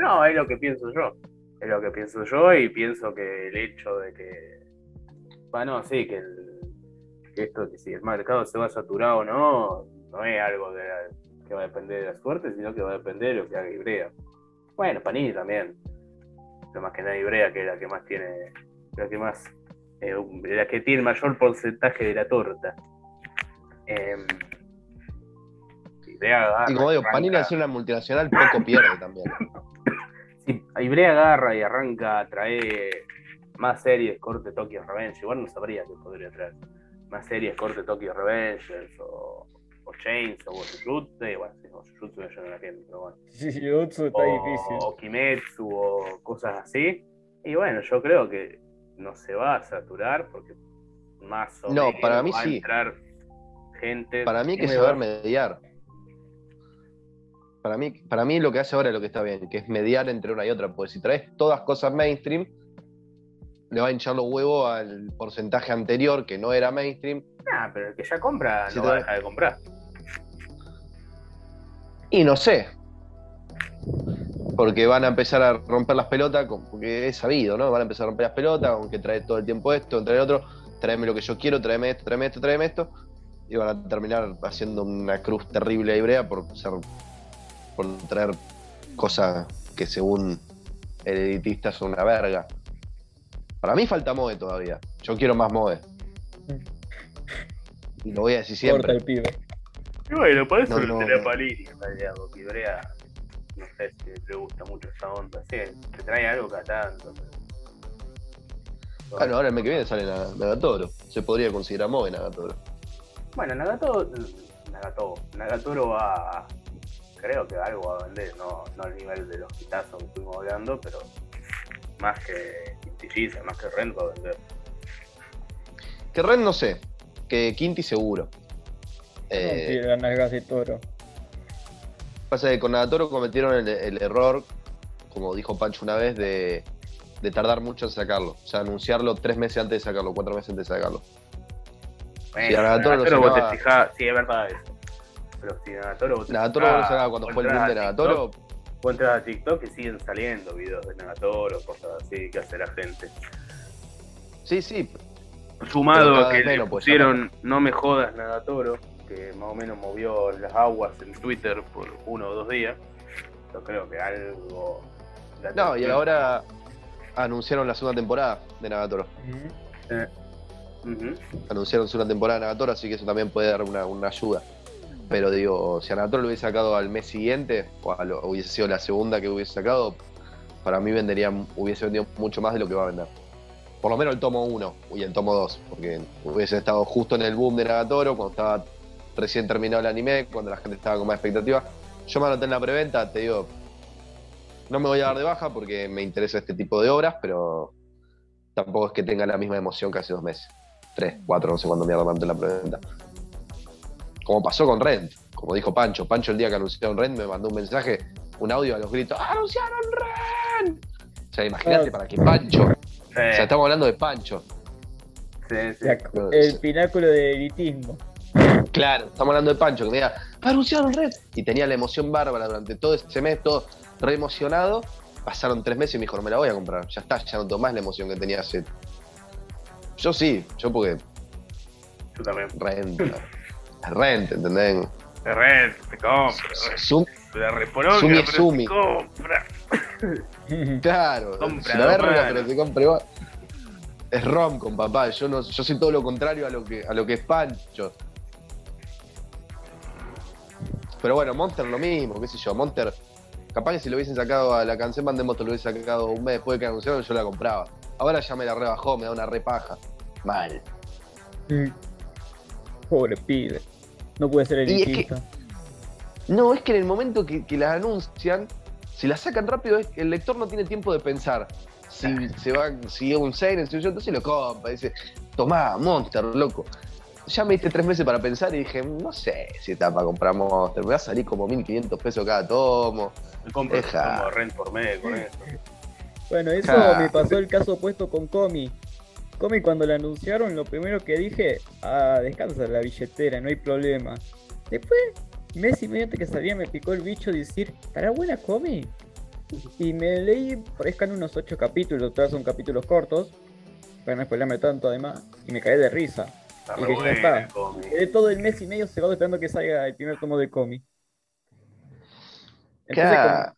No, es lo que pienso yo. Es lo que pienso yo y pienso que el hecho de que. Bueno, sí, que, el- que esto, que si el mercado se va saturado o no, no es algo de la- que va a depender de la suerte, sino que va a depender de lo que haga Ibrea. Bueno, Panini también. Pero más que nada Ibrea, que es la que más tiene. La que más. eh, la que tiene el mayor porcentaje de la torta. Em, Ibrea agarra Y como digo, Panini al ser una multinacional poco pierde también. Si Ibrea agarra y arranca a traer más series corte Tokyo Revenge, igual no sabría que podría traer más series corte Tokyo Revengers o, o Chains o Jujutsu, bueno, sí, no, Jujutsu ya no la gente, pero bueno. Jujutsu está O, difícil. o Kimetsu o cosas así. Y bueno, yo creo que no se va a saturar porque más o No, menos para mí va a sí. entrar gente. Para mí hay que saber mediar. Para mí, para mí lo que hace ahora es lo que está bien, que es mediar entre una y otra. Porque si traes todas cosas mainstream, le va a hinchar los huevos al porcentaje anterior que no era mainstream. Nah, pero el que ya compra Si no va a dejar de comprar. Y no sé. Porque van a empezar a romper las pelotas, porque es sabido, ¿no? Van a empezar a romper las pelotas, aunque trae todo el tiempo esto, trae otro, tráeme lo que yo quiero, tráeme esto, tráeme esto, tráeme esto. Y van a terminar haciendo una cruz terrible a Ibrea por ser, por traer cosas que según el editista son una verga. Para mí falta Moe todavía. Yo quiero más Moe. Y lo voy a decir Corta siempre. el pibe. Y bueno, por eso No, lo no, tenía no. Palini, en realidad, porque Ibrea, no sé si le gusta mucho esa onda. Sí, te trae algo cada tanto. Claro, ahora el mes que viene sale Na- Nagatoro. Se podría considerar Moe Nagatoro. Bueno, Nagato, Nagato, Nagatoro va, creo que algo va a vender, no, no al nivel de los quitazos que estuvimos hablando, pero más que Quintillisa, más que Ren va a vender. Que Ren no sé. Que Quinty seguro. Eh, las nalgas de toro. pasa que con Nagatoro cometieron el, el error, como dijo Pancho una vez, de, de tardar mucho en sacarlo. O sea, anunciarlo tres meses antes de sacarlo, cuatro meses antes de sacarlo. Bueno, Sí, a Nagatoro lo Nagatoro vos te sacaba- fijás, sí, es verdad eso. Pero si Nagatoro vos te Nagatoro fijás, lo sacaba cuando fue el boom de Nagatoro. TikTok, Vos entras a TikTok y siguen saliendo videos de Nagatoro, cosas así que hace la gente. Sí, sí. Sumado a que le pusieron No me jodas Nagatoro, que más o menos movió las aguas en Twitter por uno o dos días. Yo creo que algo. No, y ahora anunciaron la segunda temporada de Nagatoro. Ujú. Eh, Ujú. Anunciaron una temporada de Nagator, así que eso también puede dar una, una ayuda. Pero digo, si a Nagator lo hubiese sacado al mes siguiente, o hubiese sido la segunda que hubiese sacado, para mí vendería, hubiese vendido mucho más de lo que va a vender. Por lo menos el tomo 1 y el tomo 2, porque hubiese estado justo en el boom de Nagatoro, cuando estaba recién terminado el anime, cuando la gente estaba con más expectativa. Yo me anoté en la preventa, te digo, no me voy a dar de baja porque me interesa este tipo de obras, pero tampoco es que tenga la misma emoción que hace dos meses. Tres, cuatro, no sé cuándo me anoté en la preventa. Como pasó con Rent, como dijo Pancho. Pancho el día que anunciaron Rent me mandó un mensaje, un audio a los gritos, ¡anunciaron Rent! O sea, imagínate Ah. para que Pancho, Sí, o sea, estamos hablando de Pancho. sí, sí. El pináculo de elitismo. Claro, estamos hablando de Pancho, que me diga, anunciaron Red. Y tenía la emoción bárbara durante todo ese mes, todo re emocionado. Pasaron tres meses y me dijo, no me la voy a comprar. Ya está, ya no tengo más la emoción que tenía hace. Yo sí, yo porque Yo también. Rent. Rent, ¿entendés? Te red, te compro. Sum- La reporonga, Sumi, pero sumi. te compra. claro, Compra, si la verga, pero te compre vos. Es rom con papá, yo no, yo soy todo lo contrario a lo que, a lo que es Pancho. Pero bueno, Monster lo mismo, qué sé yo, Monster, capaz que si lo hubiesen sacado a la canción Band de Monster, lo hubiesen sacado un mes después de que anunciaron, yo la compraba. Ahora ya me la rebajó, me da una repaja. Mal. Pobre pibe. No puede ser Y es que-. No, es que en el momento que, que la anuncian, si la sacan rápido, es que el lector no tiene tiempo de pensar. Si se va, si es un Seinen, si yo, entonces lo compra. Dice, tomá, Monster, loco. Ya me diste tres meses para pensar y dije, no sé si está para comprar Monster. Me va a salir como 1500 pesos cada tomo. Me compro como rent por mes con eso. Bueno, eso Ja. me pasó el caso opuesto con Comi. Comi cuando la anunciaron, lo primero que dije, ah, descansa la billetera, no hay problema. Después, mes y medio antes que salía, me picó el bicho de decir, ¿estará buena Comi? Y me leí, parezcan unos ocho capítulos, todos son capítulos cortos, para no spoilerme tanto además, y me caí de risa. Está Y que ya está. Comi. Quedé todo el mes y medio cegado esperando que salga el primer tomo de Comi. Entonces,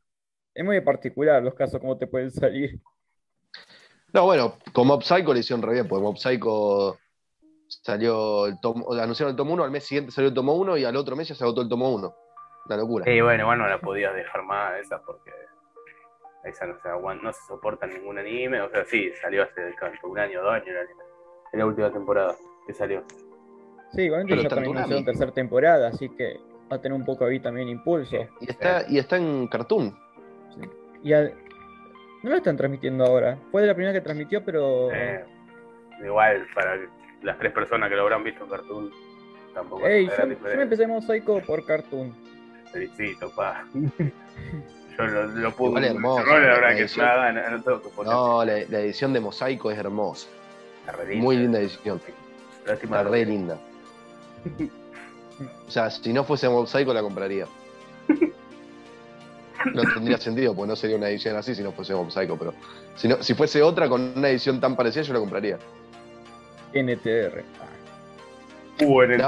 es muy particular los casos como te pueden salir. No, bueno, con Mob Psycho le hicieron re bien, porque Mob Psycho salió el tomo, anunciaron el tomo 1, al mes siguiente salió el tomo 1 y al otro mes ya se agotó el tomo 1. Una locura. Y bueno, igual no la podías dejar más esa porque esa no se, aguanta, no se soporta en ningún anime. O sea, sí, salió hace un año, dos años el anime. En la última temporada que salió. Sí, igualmente ya también anunciaron tercera temporada, así que va a tener un poco ahí también impulso. Y está, y está en Cartoon. Y al- no lo están transmitiendo ahora. Fue de la primera que transmitió, pero. Eh, igual, para las tres personas que lo habrán visto en Cartoon, tampoco Ey, es yo, yo me empecé Mosaico por Cartoon. Felicito, pa. Yo lo, lo puedo. Igual es hermoso, No, la verdad la que nada, no, no tengo que poner. No, la, la edición de Mosaico es hermosa. Linda. Muy linda edición. Lástima Está re linda. O sea, si no fuese Mosaico la compraría. No tendría sentido, porque no sería una edición así si no fuese Mosaico, pero si, no, si fuese otra con una edición tan parecida, yo la compraría. NTR. Uh, el No,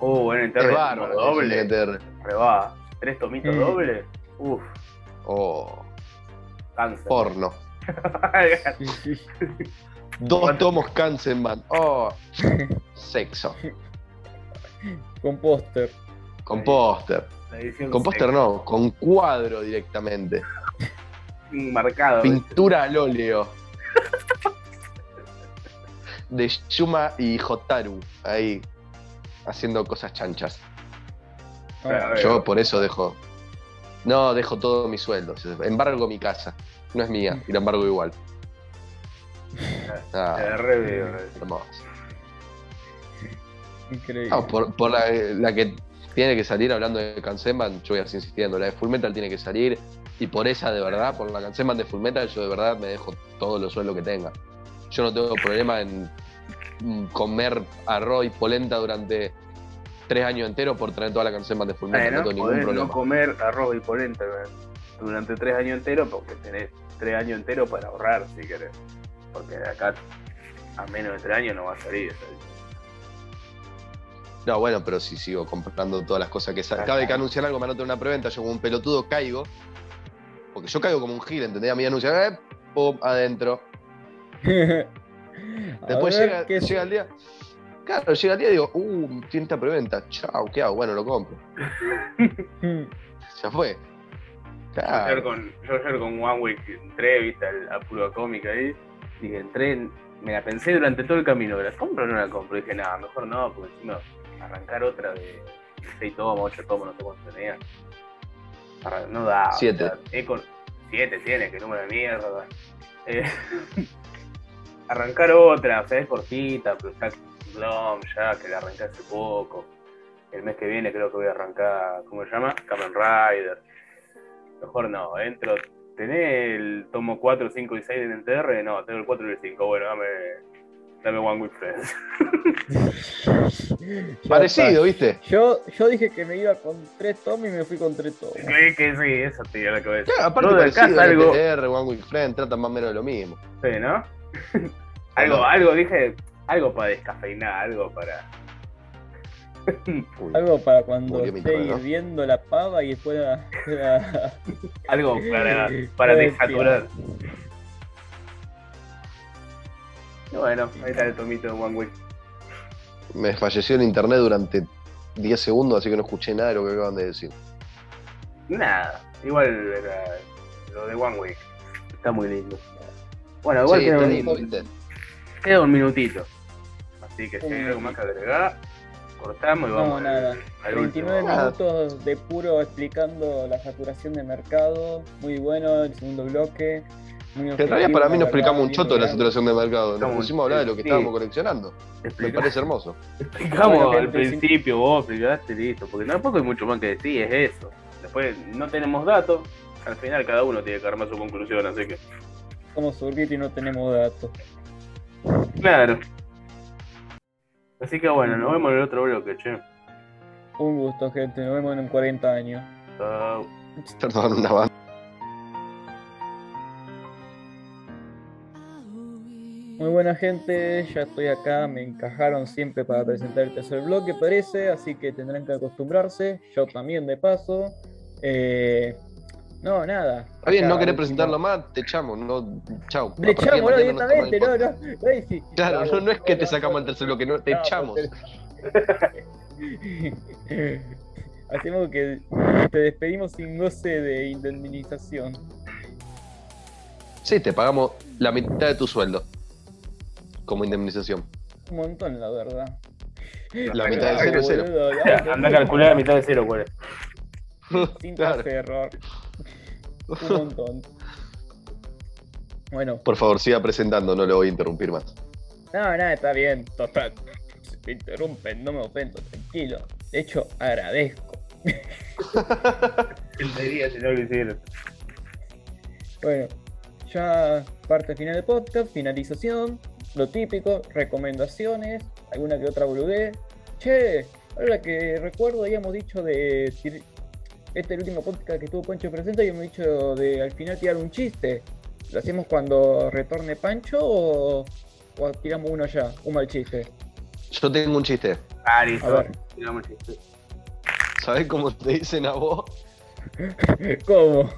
Uh, el es doble. edición de TR. Reba. Tres tomitos Mm. dobles. Uf, Oh, cáncer. porno. Dos tomos Kansenban. Oh, sexo. Con póster. Con póster. Con póster no, con cuadro directamente. Marcado. Pintura al óleo. De Yuma y Hotaru. Ahí. Haciendo cosas chanchas. Yo por eso dejo. No, dejo todo mi sueldo. Embargo mi casa. No es mía, y la embargo igual. Ah, increíble. No, por, por la, la que tiene que salir hablando de Kansenban, yo voy a seguir insistiendo. La de Fullmetal tiene que salir. Y por esa de verdad, por la Kansenban de Fullmetal, yo de verdad me dejo todos los sueldos que tenga. Yo no tengo problema en mm, comer arroz y polenta durante tres años enteros por tener toda la Kansenban de Fullmetal. Bueno, no tengo ningún problema. no comer arroz y polenta durante tres años enteros porque tenés tres años enteros para ahorrar si querés. Porque de acá a menos de tres años no va a salir esa No, bueno, pero si sigo comprando todas las cosas que salen. Cada vez que anuncian algo, me anotan una preventa, yo como un pelotudo caigo. Porque yo caigo como un gil, ¿entendés? A mí anuncian, eh, pum, adentro. Después ver llega, llega el día. Claro, llega el día y digo, uh, tiene esta preventa. Chao, ¿qué hago? Bueno, lo compro. Ya fue. Yo ayer Claro. con, yo ayer con One Week entré, viste, al- a puro cómica ahí. Dije, entré, en- me la pensé durante todo el camino, ¿la compro o no la compro? dije, nada, mejor no, porque encima arrancar otra de 6 tomos, 8 tomos, no sé cuánto tenía. No da. Siete. 7 tiene, que número de mierda. Eh, arrancar otra, o sea, es cortita, pero está Blom ya, que la arranqué hace poco. El mes que viene creo que voy a arrancar, ¿cómo se llama? Kamen Rider. Mejor no, entro. ¿Tenés el tomo 4, 5 y 6 en el TR? No, tengo el 4 y el 5. Bueno, dame, dame One Week Friends. Parecido. ¿viste? Yo, yo dije que me iba con tres tomos y me fui con tres tomos. Creí que sí, eso te dio la cabeza. Claro, aparte acá parecido, salgo- NTR, One Week Friend, tratan más o menos de lo mismo. Sí, ¿no? algo, No. algo, dije, algo para descafeinar, algo para. Uy, Algo para cuando esté hirviendo la pava y después la, la- algo para, para desaturar. Bueno, ahí está el tomito de One Week. Me falleció el internet durante 10 segundos, así que no escuché nada de lo que acaban de decir. Nada, igual era lo de One Week. Está muy lindo. Bueno, igual Sí, queda, está un, queda un minutito. Así que si hay algo más que agregar, cortamos y vamos No, nada. al 29 último. Nada. minutos de puro explicando la saturación de mercado. Muy bueno el segundo bloque. En realidad para mí no explicamos un choto de la saturación de mercado. Nos pusimos a hablar de lo que sí. estábamos coleccionando. Me parece hermoso. explicamos Bueno, al principio, vos explicaste listo, porque tampoco hay mucho más que decir, es eso. Después no tenemos datos, al final cada uno tiene que armar su conclusión, así que. Somos zurguitos y no tenemos datos. Claro. Así que bueno, nos vemos en el otro bloque, che. Un gusto, gente. Nos vemos en 40 años. Chao. Perdón, una banda. Muy buena gente, ya estoy acá, me encajaron siempre para presentar el tercer bloque, parece, así que tendrán que acostumbrarse, yo también de paso. Eh, no, nada. Está bien, no querés presentarlo más, te echamos. No, partir de echamos ¿no? directamente, no, no, no, sí. Claro, no, no es que te sacamos el tercer bloque, no, te echamos. te- Hacemos que te despedimos sin goce de indemnización. Sí, te pagamos la mitad de tu sueldo como indemnización. Un montón, la verdad. La mitad del cero es cero. Boludo, Anda a calcular la mitad de cero, cuál es. Sin Claro. tasa de error. Un montón. Bueno, Por favor, siga presentando, no lo voy a interrumpir más. no, nada, está bien. Total. Si te interrumpen, no me ofendo, tranquilo. De hecho, agradezco. Entendería si no lo hicieron. Bueno, ya parte final del podcast, finalización, lo típico, recomendaciones, alguna que otra boludez. Che, ahora que recuerdo, habíamos dicho de. Este es el último podcast que estuvo Pancho presente y hemos dicho de al final tirar un chiste. ¿Lo hacemos cuando retorne Pancho o, o tiramos uno ya? Un mal chiste. Yo tengo un chiste. Ah, A ver. Tiramos el chiste. ¿Sabés cómo te dicen a vos? ¿Cómo?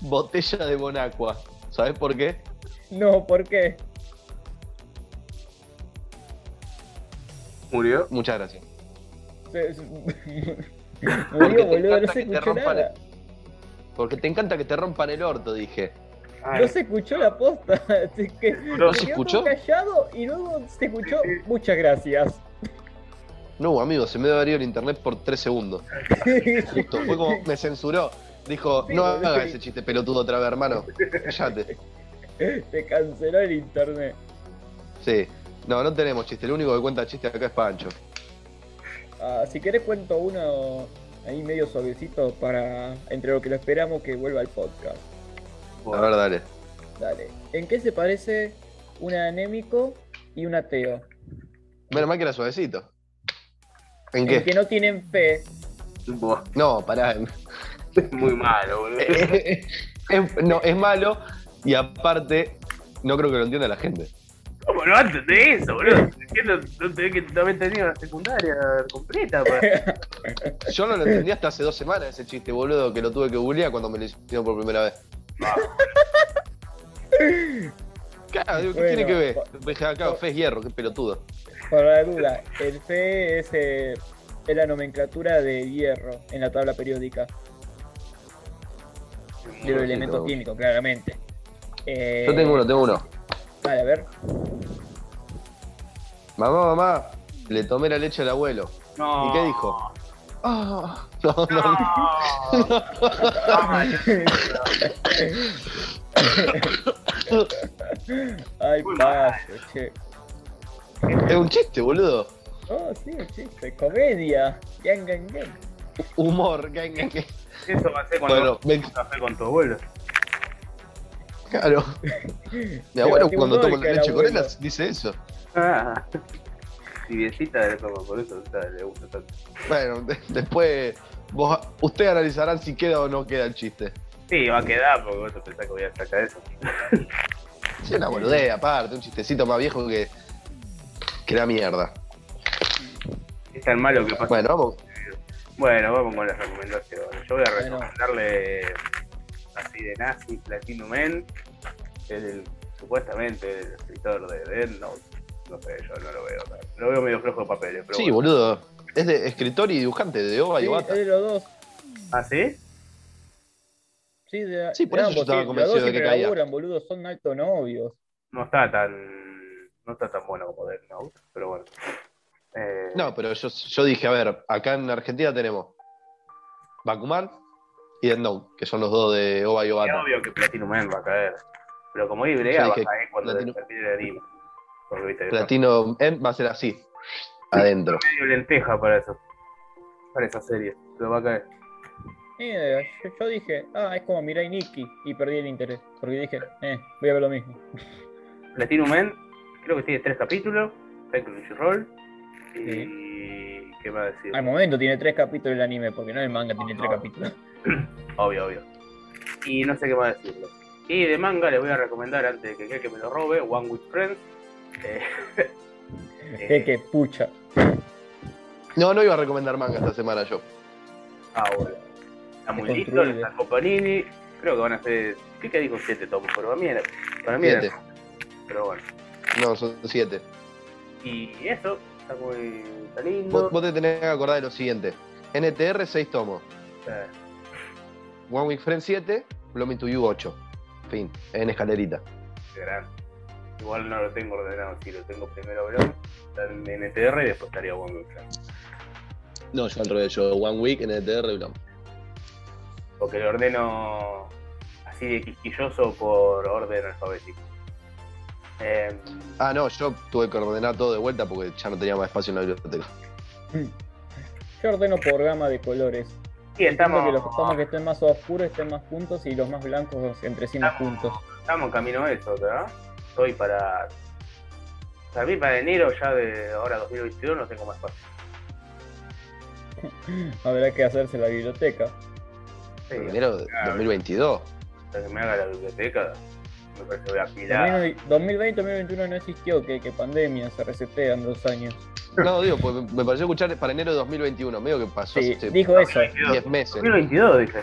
Botella de Bonacqua. ¿Sabés por qué? No, ¿por qué? Murió. Muchas gracias. Se- se- Porque Murió, te boludo, no encanta se que te escuchó nada. Porque te encanta que te rompan el orto, dije. No se escuchó la posta. así que ¿No se escuchó? callado y luego se escuchó. Muchas gracias. No, amigo, se me debe haber ido el internet por tres segundos. Justo, fue como me censuró. Dijo, Sí, no haga ese chiste pelotudo otra vez, hermano. Cállate. Te canceló el internet. Sí. No, no tenemos chiste. El único que cuenta chiste acá es Pancho. Ah, si querés cuento uno ahí medio suavecito para entre lo que lo esperamos que vuelva al podcast. A ver, dale. Dale. ¿En qué se parece un anémico y un ateo? Menos mal que era suavecito. ¿En En qué? que no tienen fe. No, pará. muy malo, boludo. es, no, es malo y aparte no creo que lo entienda la gente. ¿Cómo no antes de eso, boludo? No te que también tenía la secundaria completa. pa. Yo no lo entendí hasta hace dos semanas ese chiste, boludo, que lo tuve que googlear cuando me lo hicieron por primera vez. Claro, digo, ¿qué Bueno, tiene que ver? Dije acá, fe es hierro, qué pelotudo. Por la duda, el Fe es, eh, es la nomenclatura de hierro en la tabla periódica. De los elementos no. químicos, claramente. Eh, Yo tengo uno, tengo uno. A ver. Mamá, mamá, le tomé la leche al abuelo. No. ¿Y qué dijo? Ah, no, no, No. Ay, paso, che. es un chiste, boludo. Oh, sí, un chiste. Comedia. Gang, gang, gang. Humor, gang, gang, gang. Eso va a ser cuando Bueno, a café con tu abuelo. Claro. Mi abuelo cuando toma el leche con él dice eso. Ah. Tibiecita de como por eso le gusta tanto. Bueno, de- después vos, ustedes analizarán si queda o no queda el chiste. Sí, va a quedar, porque vos te pensás que voy a sacar eso. Es una boludea, aparte, un chistecito más viejo que, que la mierda. Es tan malo que pasa. Bueno, vamos. Bueno, vamos con las recomendaciones. Yo voy a Bueno. recomendarle así de Nazi Platinum Men, que es el, supuestamente el escritor de Death Note. No sé, yo no lo veo. Lo veo medio flojo de papeles, pero Sí, bueno. boludo. Es de escritor y dibujante de Oba y Sí, es de los dos. ¿Ah, sí? Sí, de, Sí, por de eso yo ambos, estaba sí. convencido de que caía. laburan, boludo, son altos novios. No está tan. No está tan bueno como Death Note, pero bueno. Eh, No, pero yo, yo dije, a ver, acá en Argentina tenemos Bakuman y Death que son los dos de Oba y es Obata. obvio que Platinum Men va a caer. Pero como Ibrea va a caer cuando Platinum- termine el anime. Porque viste, está Platino N va a ser así, adentro. medio lenteja para eso. Para esa serie. Pero va a caer. Eh, yo, yo dije, ah, es como Mirai Nikki, y perdí el interés. Porque dije, eh, voy a ver lo mismo. Platinum Men, creo que tiene tres capítulos. Está en Crunchyroll. Y. ¿Qué más decir? Al momento tiene tres capítulos el anime, porque no el manga tiene tres capítulos. Obvio, obvio. Y no sé qué más decirlo. Y de manga les voy a recomendar antes de que, que me lo robe, One with Friends. Eh, eh, Que, que, pucha. No, no iba a recomendar manga esta semana yo. Ah, bueno. Está muy lindo, Construido. está Panini. Creo que van a ser. ¿Qué que dijo? Siete tomos, pero para mí era. Para mí era- Siete. Pero bueno. No, son siete. Y eso, está muy. Está lindo. Vos, vos te tenés que acordar de lo siguiente. NTR, 6 tomos. Eh, One Week Friend 7, Blooming to You 8. Fin, en escalerita. grande. Igual no lo tengo ordenado, si lo tengo primero está en NTR y después estaría One with Friends. No, yo al revés, yo One Week, NTR, Bloom. Porque lo ordeno así de quisquilloso por orden alfabético. Em, Ah, no, yo tuve que ordenar todo de vuelta porque ya no tenía más espacio en la biblioteca. Yo ordeno por gama de colores. Sí, estamos, que los que estén más oscuros estén más juntos y los más blancos entre sí más estamos, juntos. estamos en camino a eso, ¿verdad? Estoy para. Para mí, para enero ya de ahora 2022 no tengo más espacio. Habrá que hacerse la biblioteca. Sí, Enero de claro. 2022. hasta que me haga la biblioteca, me parece que voy a apilar. 2020-2021 no existió, que, que pandemia, se resetean dos años. No, digo, pues me pareció escuchar para enero de 2021. Medio que pasó Sí, hace dijo eso. 10 meses. 2022, dije.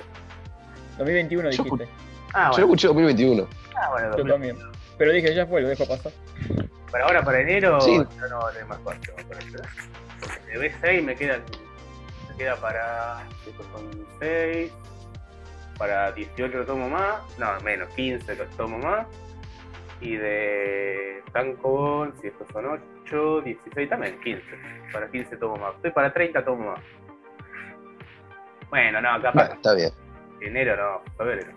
2021 Yo dijiste. Ah, Yo lo bueno. escuché 2021. Ah, bueno, Yo 2022. también. Pero dije, ya fue, lo dejo pasar. Para ahora, para enero, Sí. yo no vale más. Porque de B6 me quedan. Me queda para. Estos son 6. Para 18 tomo más. No, menos, 15 los tomo más. Y de Tankobon, si estos son 8, 16 también, 15. Para 15 tomo más. Estoy para 30 tomo más. Bueno, no, Bueno, capaz. está bien. Enero no, febrero.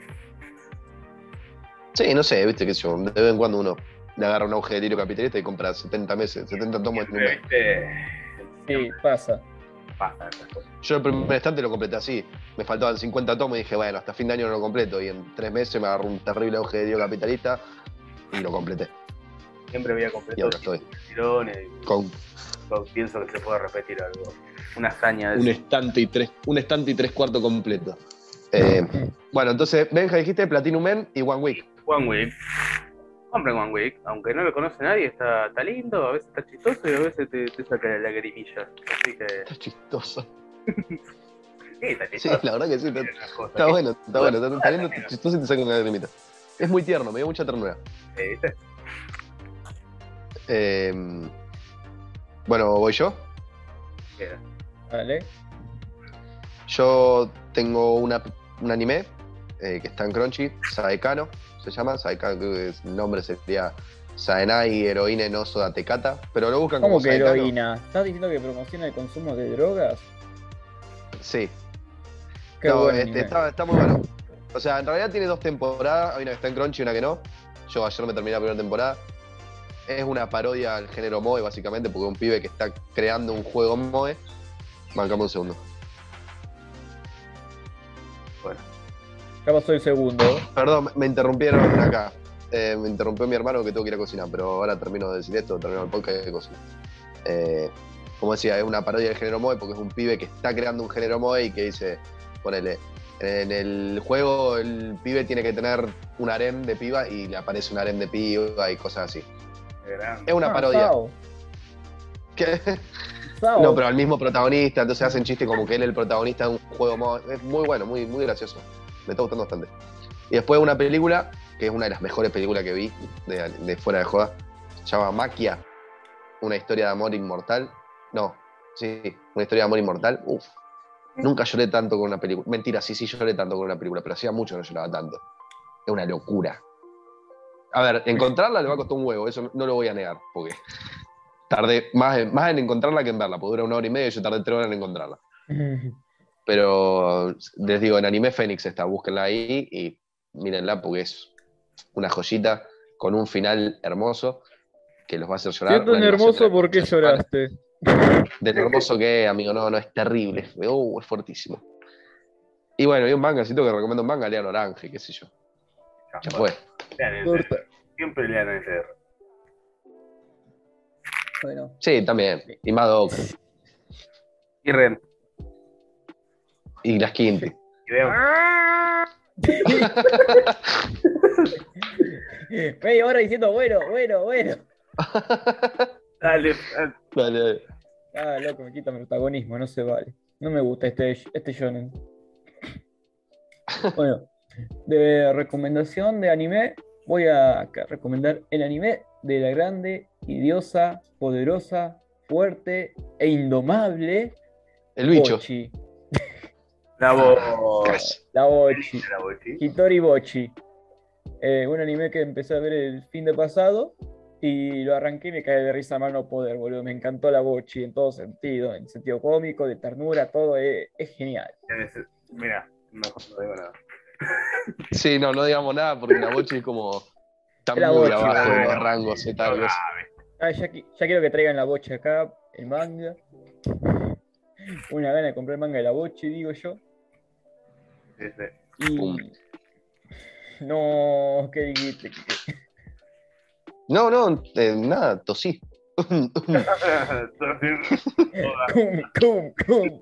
Sí, no sé, viste que yo, de vez en cuando uno le agarra un auge de delirio capitalista y compra 70 meses, 70 tomos en un mes. Este, Sí, pasa. Pasa esas cosas. Yo el primer estante lo completé así. Me faltaban 50 tomos y dije, bueno, hasta fin de año no lo completo. Y en tres meses me agarró un terrible auge de delirio capitalista y lo completé. Siempre voy a Y completar ahora estoy. tirones. y- Con Yo pienso que se puede repetir algo. Una hazaña de un estante y tres, un estante y tres cuartos completo. Eh, bueno, entonces, Benja, dijiste Platinum Men y One Week. One Week. Compren One Week, aunque no lo conoce nadie, está, está lindo, a veces está chistoso y a veces te, te saca la lagrimilla. Así que, Está chistoso. sí, está Sí, chistoso. la verdad que sí. Está, está bueno, está bueno. Está, está lindo, está chistoso y te saca una lagrimita. Es muy tierno, me dio mucha ternura. eh, ¿viste? Eh, bueno, voy yo. Dale. Yo tengo una, un anime eh, que está en Crunchy, Saekano, se llama. Saekano, creo que el nombre sería Saenai Heroine no Sodatekata. Pero lo buscan ¿Cómo como que Saekano. heroína? ¿Estás diciendo que promociona el consumo de drogas? Sí. Qué No, buen este, anime. está, está muy bueno. O sea, en realidad tiene dos temporadas. Hay una que está en Crunchy y una que no. Yo ayer me terminé la primera temporada. Es una parodia al género Moe, básicamente, porque es un pibe que está creando un juego Moe. Bancame un segundo. Bueno, Ya pasó el segundo. Perdón, me interrumpieron acá. Eh, me interrumpió mi hermano que tengo que ir a cocinar, pero ahora termino de decir esto, termino el podcast y cocino. Eh, como decía, es una parodia del género Moe porque es un pibe que está creando un género Moe y que dice, ponele, en el juego el pibe tiene que tener un harem de piba y le aparece un harem de piba y cosas así. Es una Ah, parodia. Sao. ¿Qué? Sao. No, pero al mismo protagonista, entonces hacen chiste como que él es el protagonista de un juego. Es muy bueno, muy, muy gracioso. Me está gustando bastante. Y después una película, que es una de las mejores películas que vi de, de fuera de joda, se llama Maquia, una historia de amor inmortal. No, sí, una historia de amor inmortal. Uf, nunca lloré tanto con una película. Mentira, sí, sí lloré tanto con una película, pero hacía mucho que no lloraba tanto. Es una locura. A ver, encontrarla le va a costar un huevo, eso no lo voy a negar, porque tardé más en, más en encontrarla que en verla, porque dura una hora y media y yo tardé tres horas en encontrarla. Pero les digo, en Anime Fénix está, búsquenla ahí y mírenla porque es una joyita con un final hermoso que los va a hacer llorar. Siendo hermoso, de- ¿por qué lloraste? De lo hermoso que es, amigo, no, no, es terrible. Uh, es fuertísimo. Y bueno, y un manga, si tengo que recomiendo un manga, lean Orange, qué sé yo. Ya fue. Siempre lean el CR. Bueno. Sí, también. Y Madoka. Y Ren. Y las Quinti. Y vean. Media hora diciendo bueno, bueno, bueno. Dale, dale. Ah, loco, me quitan protagonismo, no se vale. No me gusta este, este shonen. Bueno, de recomendación de anime, voy a recomendar el anime de la grande y diosa, poderosa, fuerte e indomable El bicho. Bochi. La voz. La Bochi. La bochi. Hitori Bochi. Eh, un anime que empecé a ver el fin de pasado y lo arranqué y me cae de risa a mano poder, boludo. Me encantó la Bochi en todo sentido, en sentido cómico, de ternura, todo es, es genial. Mira, mejor no digo nada. Sí, no, no digamos nada porque la bochi es como. Está La muy abajo de los rangos. Ah, ya, qui- ya quiero que traigan la Bochi acá, el manga. Una gana de comprar el manga de la Bochi, digo yo. Sí, sí. Y. Pum. No, ¿qué dijiste? No, no, eh, nada, tosí. Cum, cum, cum.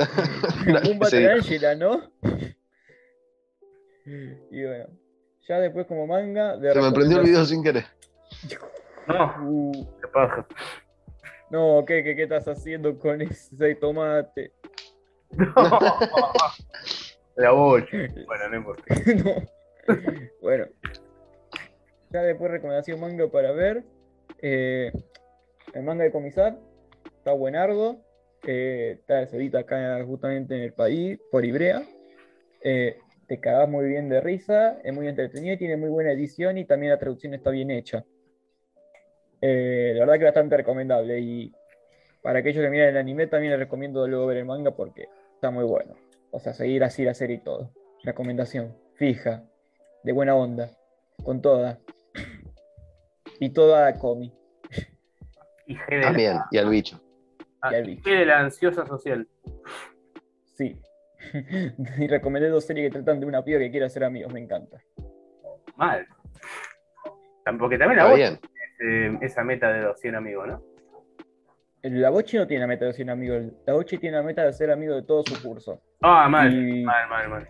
Un Sí. Angela, ¿no? Y bueno, ya después como manga de Se me prendió el video sin querer. No, Uh, qué paja. no, ¿qué, qué, qué estás haciendo con ese tomate? No. La bochi. Bueno, no importa. No. Bueno, ya después recomendación manga para ver. Eh, el manga de Comisar está buenardo. Eh, está se edita acá justamente en el país, por Ibrea. Eh, te cagás muy bien de risa, es muy entretenido, y tiene muy buena edición y también la traducción está bien hecha. Eh, la verdad que bastante recomendable. Y para aquellos que miran el anime, también les recomiendo luego ver el manga porque está muy bueno. O sea, seguir así la serie y todo. Recomendación, fija, de buena onda, con toda. Y toda comi. Y También, y al bicho. Ah, de la ansiosa social. Sí. y recomendé dos series que tratan de una piba que quiere hacer amigos, me encanta. Mal. Porque también la bien. eh, esa meta de 200 amigos, ¿no? La Bochi no tiene la meta de ser amigos, la Bochi tiene la meta de ser amigo de todo su curso. Ah, mal. Y- Mal, mal, mal.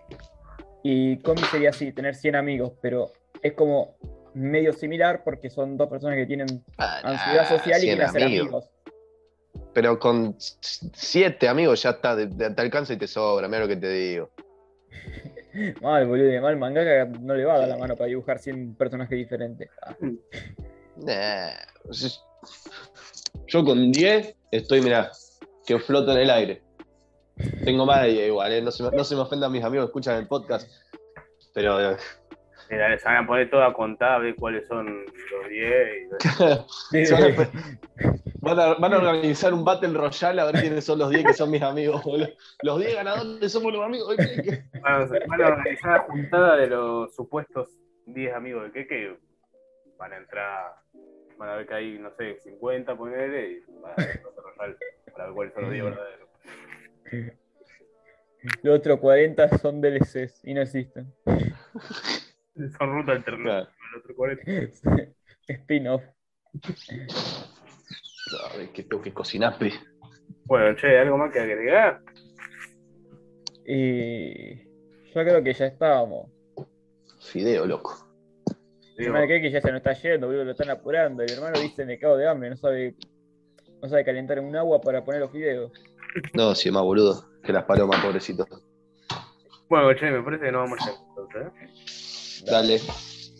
Y Comi sería así, tener 100 amigos, pero es como medio similar porque son dos personas que tienen ansiedad social y 100 quieren ser amigos. amigos. Pero con siete amigos ya está, te, te alcanza y te sobra, mira lo que te digo. Mal, boludo, mal mangaka no le va a dar la mano para dibujar 100 personajes diferentes. Ah, Nah, Yo con 10 estoy, mirá, que floto en el aire. Tengo más de 10 igual, ¿eh? no, se me, no se me ofendan mis amigos que escuchan el podcast. Pero eh, Mira, se van a poner toda contada, a ver cuáles son los 10. y- se van, a, van a- van a organizar un Battle Royale a ver quiénes son los 10 que son mis amigos. boludo. Los 10 ganadores somos los amigos. de Keke. Van a, organizar la juntada de los supuestos 10 amigos de Keke. Van a entrar, van a ver que hay, no sé, 50, ponerle, y van a hacer otro Royal para ver cuáles son los 10 verdaderos. Los otros 40 son DLCs y no existen. Son ruta alternativa. Claro. El otro 40. Spin-off. Es que tengo que cocinar, pe. Bueno, che, ¿algo más que agregar? Y yo creo que ya estábamos. Fideo, loco. Mi Digo, hermano cree que ya se nos está yendo, boludo, lo están apurando. Y mi hermano dice, me cago de hambre, no sabe, no sabe calentar un agua para poner los fideos. No, si es más boludo que las palomas, pobrecitos. bueno, che, me parece que no vamos a entonces, ¿eh? Dale,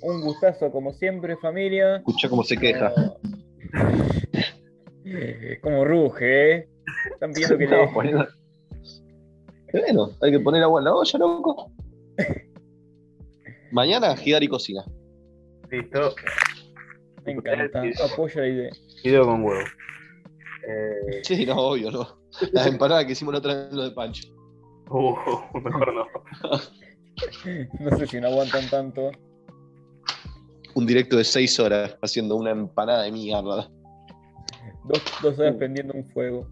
Un gustazo como siempre, familia. escucha cómo se queja. Como ruge, ¿eh? Están pidiendo que le... Estamos poniendo- Bueno, hay que poner agua en la olla, loco. Mañana girar y cocina. Listo. Me encanta, apoyo la idea. Video con huevo. Eh, Sí, no, obvio, no. Las empanadas que hicimos la otra vez, lo de Pancho. uh, mejor no. No sé si no aguantan tanto. Un directo de 6 horas haciendo una empanada de mierda. Dos, dos horas prendiendo un fuego.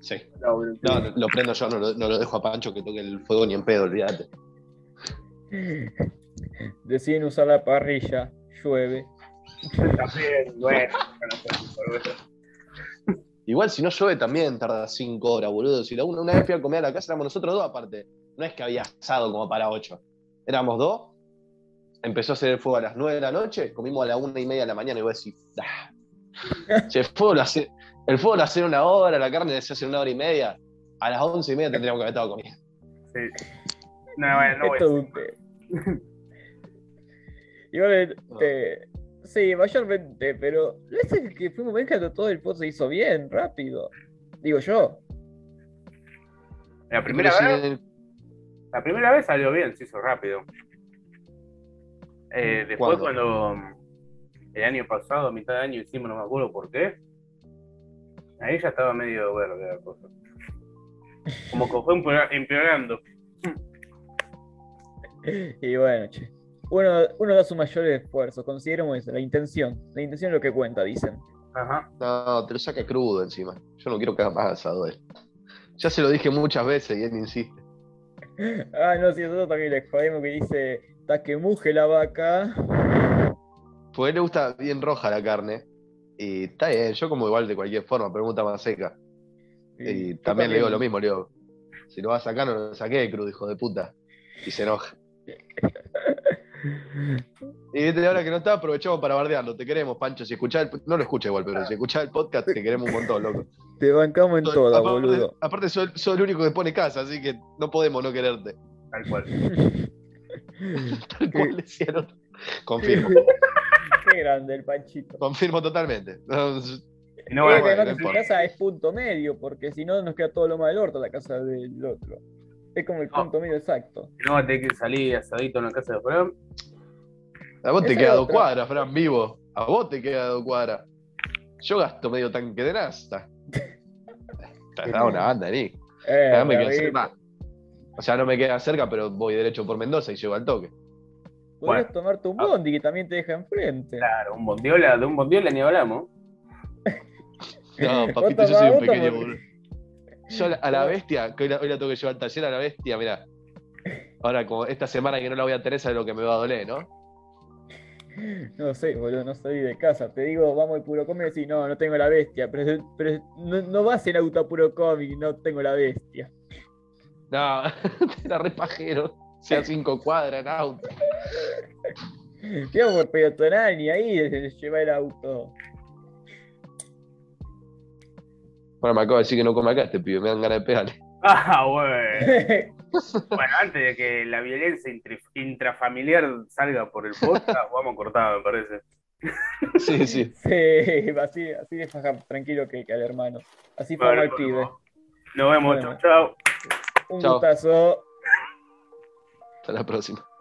Sí. No, No, no, lo prendo yo, no lo, no lo dejo a Pancho que toque el fuego ni en pedo, olvídate. Deciden usar la parrilla, llueve. También, bueno. Igual si no llueve también tarda 5 horas, boludo. Si la una, una vez fui a comer a la casa, éramos nosotros dos aparte. No es que había asado como para 8. Éramos dos. Empezó a hacer el fuego a las 9 de la noche, comimos a las 1 y media de la mañana y vos decís, "Ah". Si el fuego lo hace, el hace una hora, la carne se hace una hora y media. A las 11 y media tendríamos que haber estado comiendo. Sí. No, bueno, no voy es a todo un tema. Igual, eh, sí, mayormente, pero no es que fuimos bien cuando todo el post se hizo bien, rápido. Digo yo. La primera Pero vez, si- la primera vez salió bien, se hizo rápido. Eh, después ¿Cuándo? cuando el año pasado, a mitad de año, hicimos, no me acuerdo por qué. Ahí ya estaba medio verde la cosa. Como que fue empeora- empeorando. Y bueno, che. Uno, uno da su mayor esfuerzo, consideremos eso, la intención. La intención es lo que cuenta, dicen. Ajá. No, te lo saca crudo encima. Yo no quiero que haga más asado él. Ya se lo dije muchas veces y él insiste. Ah, no, sí, nosotros también les jodemos que dice, ta que muje la vaca. Pues a él le gusta bien roja la carne. Y está bien, yo como igual de cualquier forma, pero me gusta más seca. Y también le digo lo mismo, le digo, si lo vas a sacar, no lo saqué de crudo, hijo de puta. Y se enoja. Y viste, ahora que no está, aprovechamos para bardearlo. Te queremos, Pancho. Si escuchás el, no lo escucha igual, pero si escuchás el podcast, te queremos un montón, loco. Te bancamos en toda, boludo. aparte soy, soy el único que pone casa, así que no podemos no quererte. Tal cual. Tal cual decía el otro. Confirmo, Grande el Panchito. confirmo totalmente. No, bueno, no que su importa. casa es punto medio, porque si no nos queda todo lo más del orto la casa del otro. Es como el No. punto medio exacto. no tener que salir asadito en la casa de Fran. A vos te queda dos cuadras, Fran, vivo. A vos te queda dos cuadras. Yo gasto medio tanque de nasta. Te da una banda, Nick. Eh, me queda David, cerca. O sea, no me queda cerca, pero voy derecho por Mendoza y llego al toque. Podrías Bueno. tomarte un Ah. bondi que también te deja enfrente. Claro, un bondiola, de un bondiola ni hablamos. No, papito, yo soy un pequeño boludo. Yo a la, a la bestia, que hoy la, hoy la tengo que llevar al taller a la bestia, mira. Ahora, como esta semana que no la voy a tener, es lo que me va a doler, ¿no? No sé, boludo, no soy de casa. Te digo, vamos al puro cómic y decís, no, no tengo la bestia. Pero, pero no, no vas en auto a puro cómic, no tengo la bestia. No, era re pajero. Sea cinco cuadras en auto. Quedamos por peatonal y ahí lleva el auto. Bueno, me acabo de decir que no come acá este pibe, me dan ganas de pegarle. Ah, bueno. Bueno, antes de que la violencia intrafamiliar salga por el podcast, vamos a cortar, me parece. Sí, sí. Sí, así, así de faja tranquilo que, que al hermano. Así fue Bueno, el pibe. Nos vemos, Bueno. chau, chau. Un Chao. gustazo. Hasta la próxima.